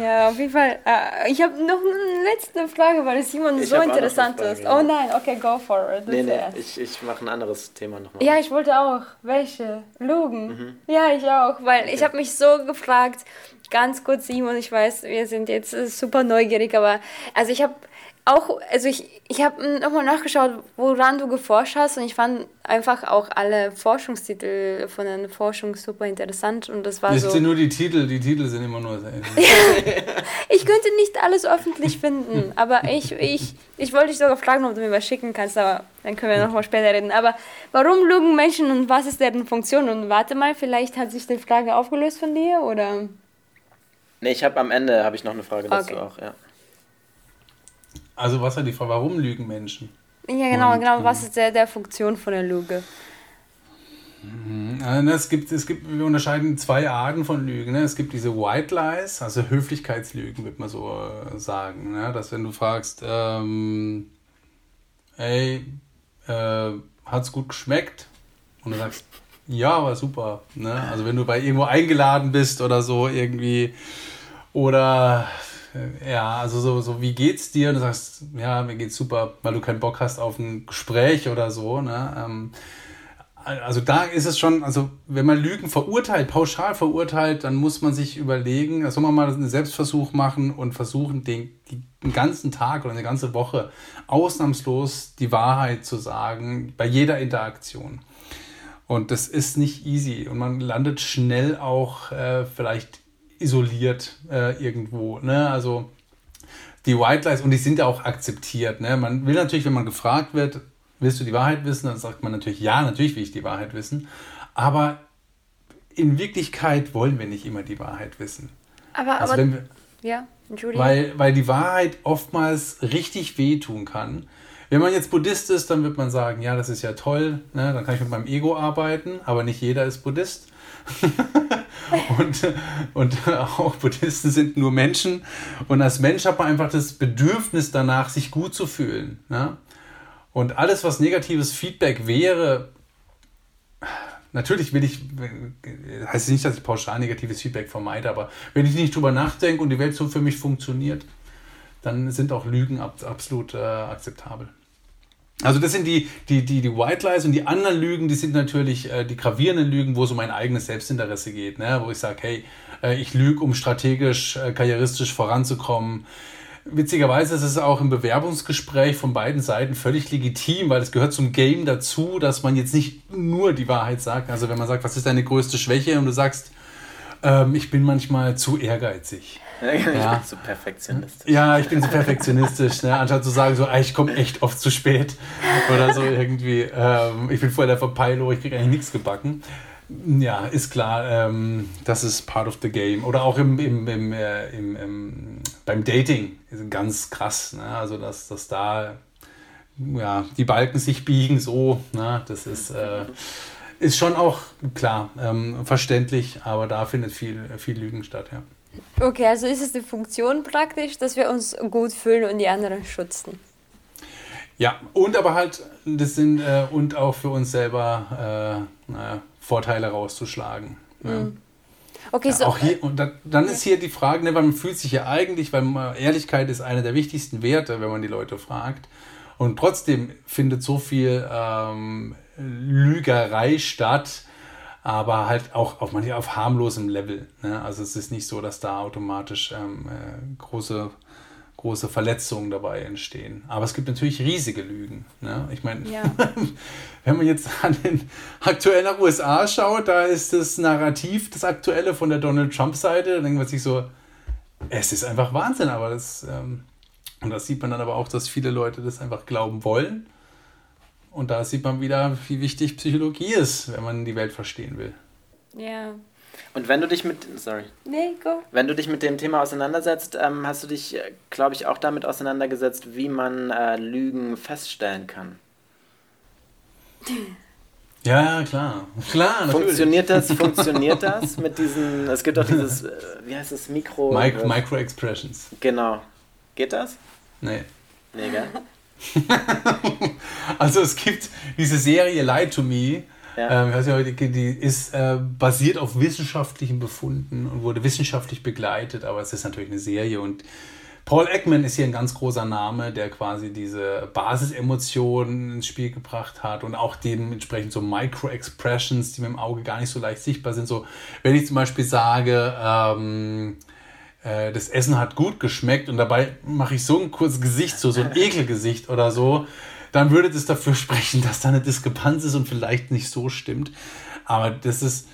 Ja, auf jeden Fall. Äh, ich habe noch eine letzte Frage, weil es Simon ich so interessant ist. Oh nein, okay, go for it. Nee, nee, ich, ich mache ein anderes Thema nochmal. Ja, ich wollte auch. Welche? Lugen? Mhm. Ja, ich auch, weil okay. ich habe mich so gefragt, ganz kurz Simon, ich weiß, wir sind jetzt super neugierig, aber also ich habe auch, also ich, ich habe nochmal nachgeschaut, woran du geforscht hast und ich fand einfach auch alle Forschungstitel von der Forschung super interessant und das war das so... sind nur die Titel, die Titel sind immer nur... ich könnte nicht alles öffentlich finden, aber ich, ich, ich wollte dich sogar fragen, ob du mir was schicken kannst, aber dann können wir nochmal später reden. Aber warum lügen Menschen und was ist deren Funktion? Und warte mal, vielleicht hat sich die Frage aufgelöst von dir, oder... Nee, ich habe am Ende habe ich noch eine Frage dazu okay. auch, ja. Also was hat die Frage, warum lügen Menschen? Ja, genau, Und, genau. Was ist der, der Funktion von der Lüge? Mhm. Also, es gibt, es gibt, wir unterscheiden zwei Arten von Lügen. Ne? Es gibt diese White Lies, also Höflichkeitslügen, würde man so äh, sagen. Ne? Dass wenn du fragst, ähm, ey, äh, hat's gut geschmeckt? Und du sagst, ja, war super. Ne? Also wenn du bei irgendwo eingeladen bist oder so irgendwie oder ja, also so, so, wie geht's dir? Und du sagst, ja, mir geht's super, weil du keinen Bock hast auf ein Gespräch oder so. Ne? Ähm, also da ist es schon, also wenn man Lügen verurteilt, pauschal verurteilt, dann muss man sich überlegen, da soll man mal einen Selbstversuch machen und versuchen, den, den ganzen Tag oder eine ganze Woche ausnahmslos die Wahrheit zu sagen, bei jeder Interaktion. Und das ist nicht easy und man landet schnell auch äh, vielleicht isoliert äh, irgendwo. Ne? Also die White Lies und die sind ja auch akzeptiert. Ne? Man will natürlich, wenn man gefragt wird, willst du die Wahrheit wissen, dann sagt man natürlich, ja, natürlich will ich die Wahrheit wissen. Aber in Wirklichkeit wollen wir nicht immer die Wahrheit wissen. Aber, also aber wir, ja, Entschuldigung. weil, weil die Wahrheit oftmals richtig wehtun kann. Wenn man jetzt Buddhist ist, dann wird man sagen, ja, das ist ja toll, ne? dann kann ich mit meinem Ego arbeiten, aber nicht jeder ist Buddhist. und, und auch Buddhisten sind nur Menschen. Und als Mensch hat man einfach das Bedürfnis danach, sich gut zu fühlen. Ne? Und alles, was negatives Feedback wäre, natürlich will ich, heißt nicht, dass ich pauschal negatives Feedback vermeide, aber wenn ich nicht drüber nachdenke und die Welt so für mich funktioniert, dann sind auch Lügen absolut äh, akzeptabel. Also das sind die, die, die, die White Lies und die anderen Lügen, die sind natürlich äh, die gravierenden Lügen, wo es um mein eigenes Selbstinteresse geht, ne? wo ich sage, hey, äh, ich lüge, um strategisch, äh, karrieristisch voranzukommen. Witzigerweise ist es auch im Bewerbungsgespräch von beiden Seiten völlig legitim, weil es gehört zum Game dazu, dass man jetzt nicht nur die Wahrheit sagt. Also wenn man sagt, was ist deine größte Schwäche und du sagst, ähm, ich bin manchmal zu ehrgeizig. Ich ja. bin zu perfektionistisch. Ja, ich bin zu perfektionistisch. ne? Anstatt zu sagen, so, ich komme echt oft zu spät. Oder so irgendwie, ähm, ich bin voll der Verpeilo, ich kriege eigentlich nichts gebacken. Ja, ist klar, ähm, das ist part of the game. Oder auch im, im, im, äh, im, im beim Dating ist ganz krass. Ne? Also, dass, dass da ja, die Balken sich biegen, so, ne? das ist, äh, ist schon auch klar, ähm, verständlich, aber da findet viel, viel Lügen statt, ja. Okay, also ist es die Funktion praktisch, dass wir uns gut fühlen und die anderen schützen. Ja, und aber halt, das sind, äh, und auch für uns selber äh, naja, Vorteile rauszuschlagen. Mhm. Okay, so. auch hier, und dann, dann ist hier die Frage, ne, weil man fühlt sich ja eigentlich, weil man, Ehrlichkeit ist einer der wichtigsten Werte, wenn man die Leute fragt. Und trotzdem findet so viel ähm, Lügerei statt, aber halt auch auf, manchmal auf harmlosem Level. Ne? Also es ist nicht so, dass da automatisch ähm, äh, große, große Verletzungen dabei entstehen. Aber es gibt natürlich riesige Lügen. Ne? Ich meine, ja. wenn man jetzt an den aktuellen nach USA schaut, da ist das Narrativ, das aktuelle von der Donald Trump-Seite, dann denkt man sich so, es ist einfach Wahnsinn, aber das, ähm, und das sieht man dann aber auch, dass viele Leute das einfach glauben wollen und da sieht man wieder, wie wichtig Psychologie ist, wenn man die Welt verstehen will. Ja. Und wenn du dich mit, sorry. Nee, go. Wenn du dich mit dem Thema auseinandersetzt, ähm, hast du dich, äh, glaube ich, auch damit auseinandergesetzt, wie man äh, Lügen feststellen kann. Ja, klar. Klar, natürlich. Funktioniert das, funktioniert das mit diesen, es gibt auch dieses, äh, wie heißt das, Mikro... Micro, Micro Expressions. Genau. Geht das? Nee. Nee, gell? also es gibt diese Serie Lie to Me, ja. ähm, die, ist äh, basiert auf wissenschaftlichen Befunden und wurde wissenschaftlich begleitet, aber es ist natürlich eine Serie und Paul Ekman ist hier ein ganz großer Name, der quasi diese Basisemotionen ins Spiel gebracht hat und auch dementsprechend so Micro-Expressions, die mit dem Auge gar nicht so leicht sichtbar sind. So, wenn ich zum Beispiel sage, ähm, äh, das Essen hat gut geschmeckt und dabei mache ich so ein kurzes Gesicht, so, so ein Ekelgesicht oder so, dann würde das dafür sprechen, dass da eine Diskrepanz ist und vielleicht nicht so stimmt. Aber das ist,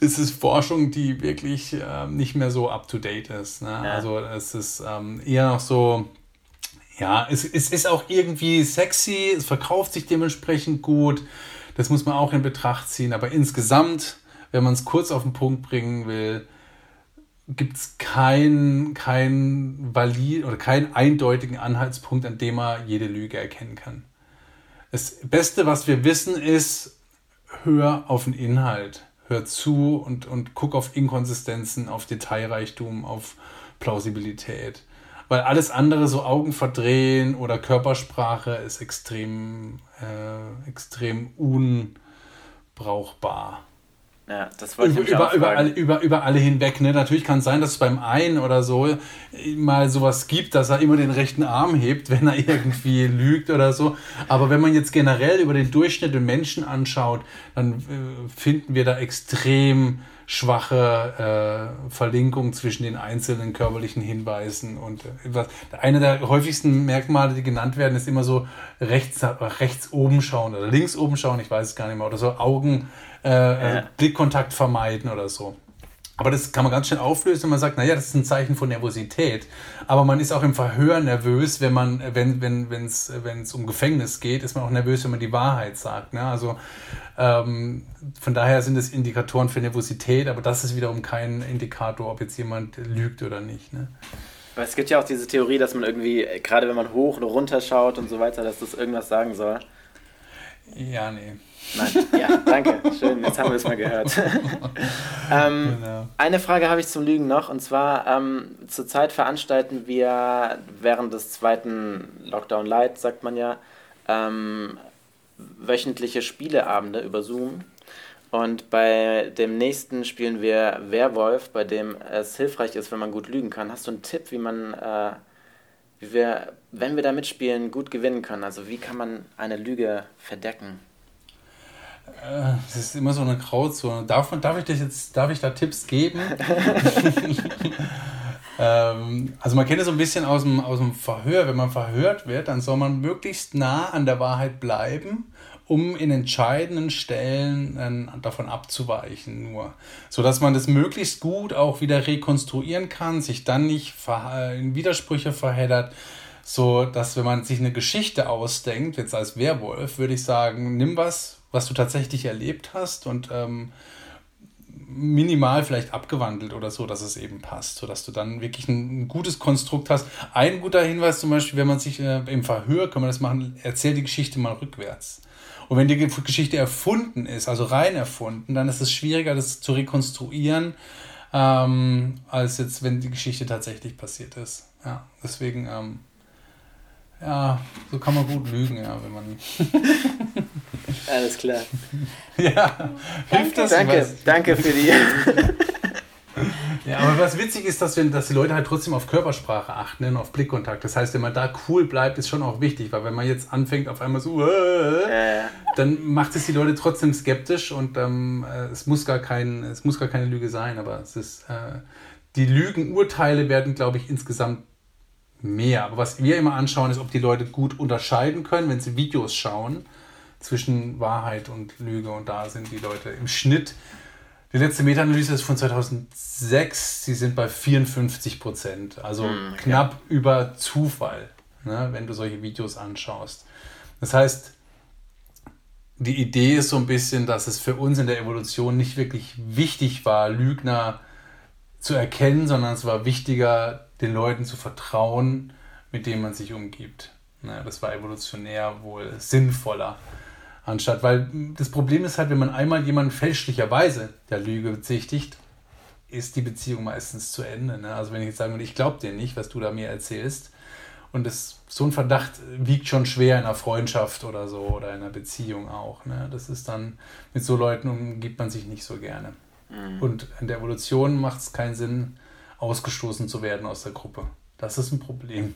das ist Forschung, die wirklich äh, nicht mehr so up-to-date ist. Ne? Ja. Also es ist ähm, eher noch so, ja, es, es ist auch irgendwie sexy, es verkauft sich dementsprechend gut. Das muss man auch in Betracht ziehen. Aber insgesamt, wenn man es kurz auf den Punkt bringen will, gibt es keinen kein valid oder keinen eindeutigen Anhaltspunkt, an dem man jede Lüge erkennen kann. Das Beste, was wir wissen, ist, hör auf den Inhalt, hör zu und, und guck auf Inkonsistenzen, auf Detailreichtum, auf Plausibilität. Weil alles andere, so Augen verdrehen oder Körpersprache, ist extrem, äh, extrem unbrauchbar. Ja, das wollte ich über, über, alle, über, über alle hinweg. Ne? Natürlich kann es sein, dass es beim einen oder so mal sowas gibt, dass er immer den rechten Arm hebt, wenn er irgendwie lügt oder so. Aber wenn man jetzt generell über den Durchschnitt der Menschen anschaut, dann äh, finden wir da extrem schwache äh, Verlinkung zwischen den einzelnen körperlichen Hinweisen und äh, eine der häufigsten Merkmale, die genannt werden, ist immer so rechts, rechts oben schauen oder links oben schauen, ich weiß es gar nicht mehr, oder so Augen, äh, äh ja. Blickkontakt vermeiden oder so. Aber das kann man ganz schnell auflösen, wenn man sagt, naja, das ist ein Zeichen von Nervosität. Aber man ist auch im Verhör nervös, wenn man, wenn, wenn, wenn es, wenn es um Gefängnis geht, ist man auch nervös, wenn man die Wahrheit sagt. Ne? Also ähm, von daher sind es Indikatoren für Nervosität, aber das ist wiederum kein Indikator, ob jetzt jemand lügt oder nicht. Ne? Aber es gibt ja auch diese Theorie, dass man irgendwie, gerade wenn man hoch oder runter schaut und so weiter, dass das irgendwas sagen soll. Ja, nee. Nein, ja, danke. Schön, jetzt haben wir es mal gehört. ähm, genau. Eine Frage habe ich zum Lügen noch, und zwar ähm, zurzeit veranstalten wir während des zweiten Lockdown Light, sagt man ja, ähm, wöchentliche Spieleabende über Zoom. Und bei dem nächsten spielen wir Werwolf, bei dem es hilfreich ist, wenn man gut lügen kann. Hast du einen Tipp, wie man, äh, wie wir, wenn wir da mitspielen, gut gewinnen können? Also wie kann man eine Lüge verdecken? Äh, das ist immer so eine Grauzone. Darf, darf ich das jetzt, darf ich da Tipps geben? ähm, also man kennt es so ein bisschen aus dem, aus dem Verhör. Wenn man verhört wird, dann soll man möglichst nah an der Wahrheit bleiben, um in entscheidenden Stellen äh, davon abzuweichen nur. Sodass man das möglichst gut auch wieder rekonstruieren kann, sich dann nicht in Widersprüche verheddert so dass wenn man sich eine Geschichte ausdenkt, jetzt als Werwolf, würde ich sagen, nimm was, was du tatsächlich erlebt hast und ähm, minimal vielleicht abgewandelt oder so, dass es eben passt, sodass du dann wirklich ein, gutes Konstrukt hast. Ein guter Hinweis zum Beispiel, wenn man sich äh, im Verhör, kann man das machen, erzähl die Geschichte mal rückwärts. Und wenn die Geschichte erfunden ist, also rein erfunden, dann ist es schwieriger, das zu rekonstruieren, ähm, als jetzt, wenn die Geschichte tatsächlich passiert ist. Ja, deswegen, ähm, ja, so kann man gut lügen, ja, wenn man. Alles klar. Ja, hilft das Danke, danke für die. Ja, aber was witzig ist, dass, wir, dass die Leute halt trotzdem auf Körpersprache achten und auf Blickkontakt. Das heißt, wenn man da cool bleibt, ist schon auch wichtig, weil wenn man jetzt anfängt, auf einmal so, äh, dann macht es die Leute trotzdem skeptisch und ähm, äh, es, muss gar kein, es muss gar keine Lüge sein, aber es ist, äh, die Lügenurteile werden, glaube ich, insgesamt mehr. Aber was wir immer anschauen, ist, ob die Leute gut unterscheiden können, wenn sie Videos schauen, zwischen Wahrheit und Lüge. Und da sind die Leute im Schnitt. Die letzte Meta-Analyse ist von 2006. Sie sind bei 54 Prozent. Also mhm, okay. knapp über Zufall, ne, wenn du solche Videos anschaust. Das heißt, die Idee ist so ein bisschen, dass es für uns in der Evolution nicht wirklich wichtig war, Lügner zu erkennen, sondern es war wichtiger, den Leuten zu vertrauen, mit denen man sich umgibt. Naja, das war evolutionär wohl sinnvoller. Anstatt, weil das Problem ist halt, wenn man einmal jemanden fälschlicherweise der Lüge bezichtigt, ist die Beziehung meistens zu Ende. Ne? Also wenn ich jetzt sage, ich glaube dir nicht, was du da mir erzählst, und das, so ein Verdacht wiegt schon schwer in einer Freundschaft oder so oder in einer Beziehung auch. Ne? Das ist dann, mit so Leuten umgibt man sich nicht so gerne. Mhm. Und in der Evolution macht es keinen Sinn, ausgestoßen zu werden aus der Gruppe. Das ist ein Problem.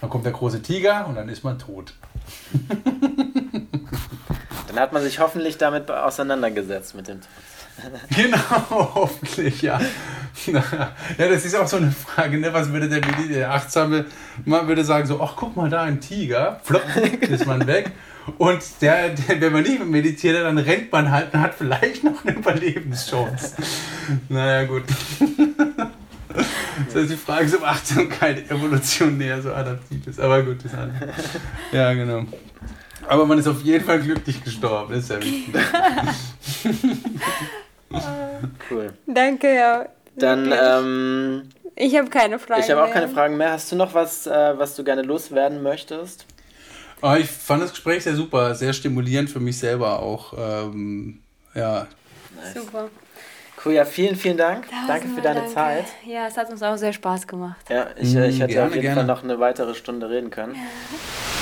Dann kommt der große Tiger und dann ist man tot. Dann hat man sich hoffentlich damit auseinandergesetzt mit dem Tod. genau, hoffentlich, ja. ja, das ist auch so eine Frage, ne? was würde der, der achtsame man würde sagen, so, ach, guck mal da, ein Tiger, flop, ist man weg. Und der, der, wenn man nicht meditiert, dann rennt man halt und hat vielleicht noch eine Überlebenschance. naja, gut. Das heißt, die Frage ist, ob Achtsamkeit evolutionär so adaptiv ist. Aber gut, das ist alles. Ja, genau. Aber man ist auf jeden Fall glücklich gestorben, ist ja wichtig. cool. Danke, ja. Dann, ähm, Ich habe keine Fragen Ich habe auch keine Fragen mehr. Hast du noch was, äh, was du gerne loswerden möchtest? Oh, ich fand das Gespräch sehr super, sehr stimulierend für mich selber auch. Ähm, ja. Nice. Super. Cool, ja, vielen, vielen Dank. Tausend danke für deine danke. Zeit. Ja, es hat uns auch sehr Spaß gemacht. Ja, ich, äh, ich hätte gerne, auf jeden gerne. Fall noch eine weitere Stunde reden können. Ja.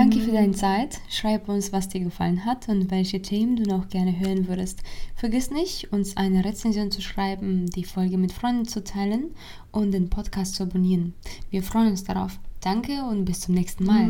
Danke für deine Zeit. Schreib uns, was dir gefallen hat und welche Themen du noch gerne hören würdest. Vergiss nicht, uns eine Rezension zu schreiben, die Folge mit Freunden zu teilen und den Podcast zu abonnieren. Wir freuen uns darauf. Danke und bis zum nächsten Mal.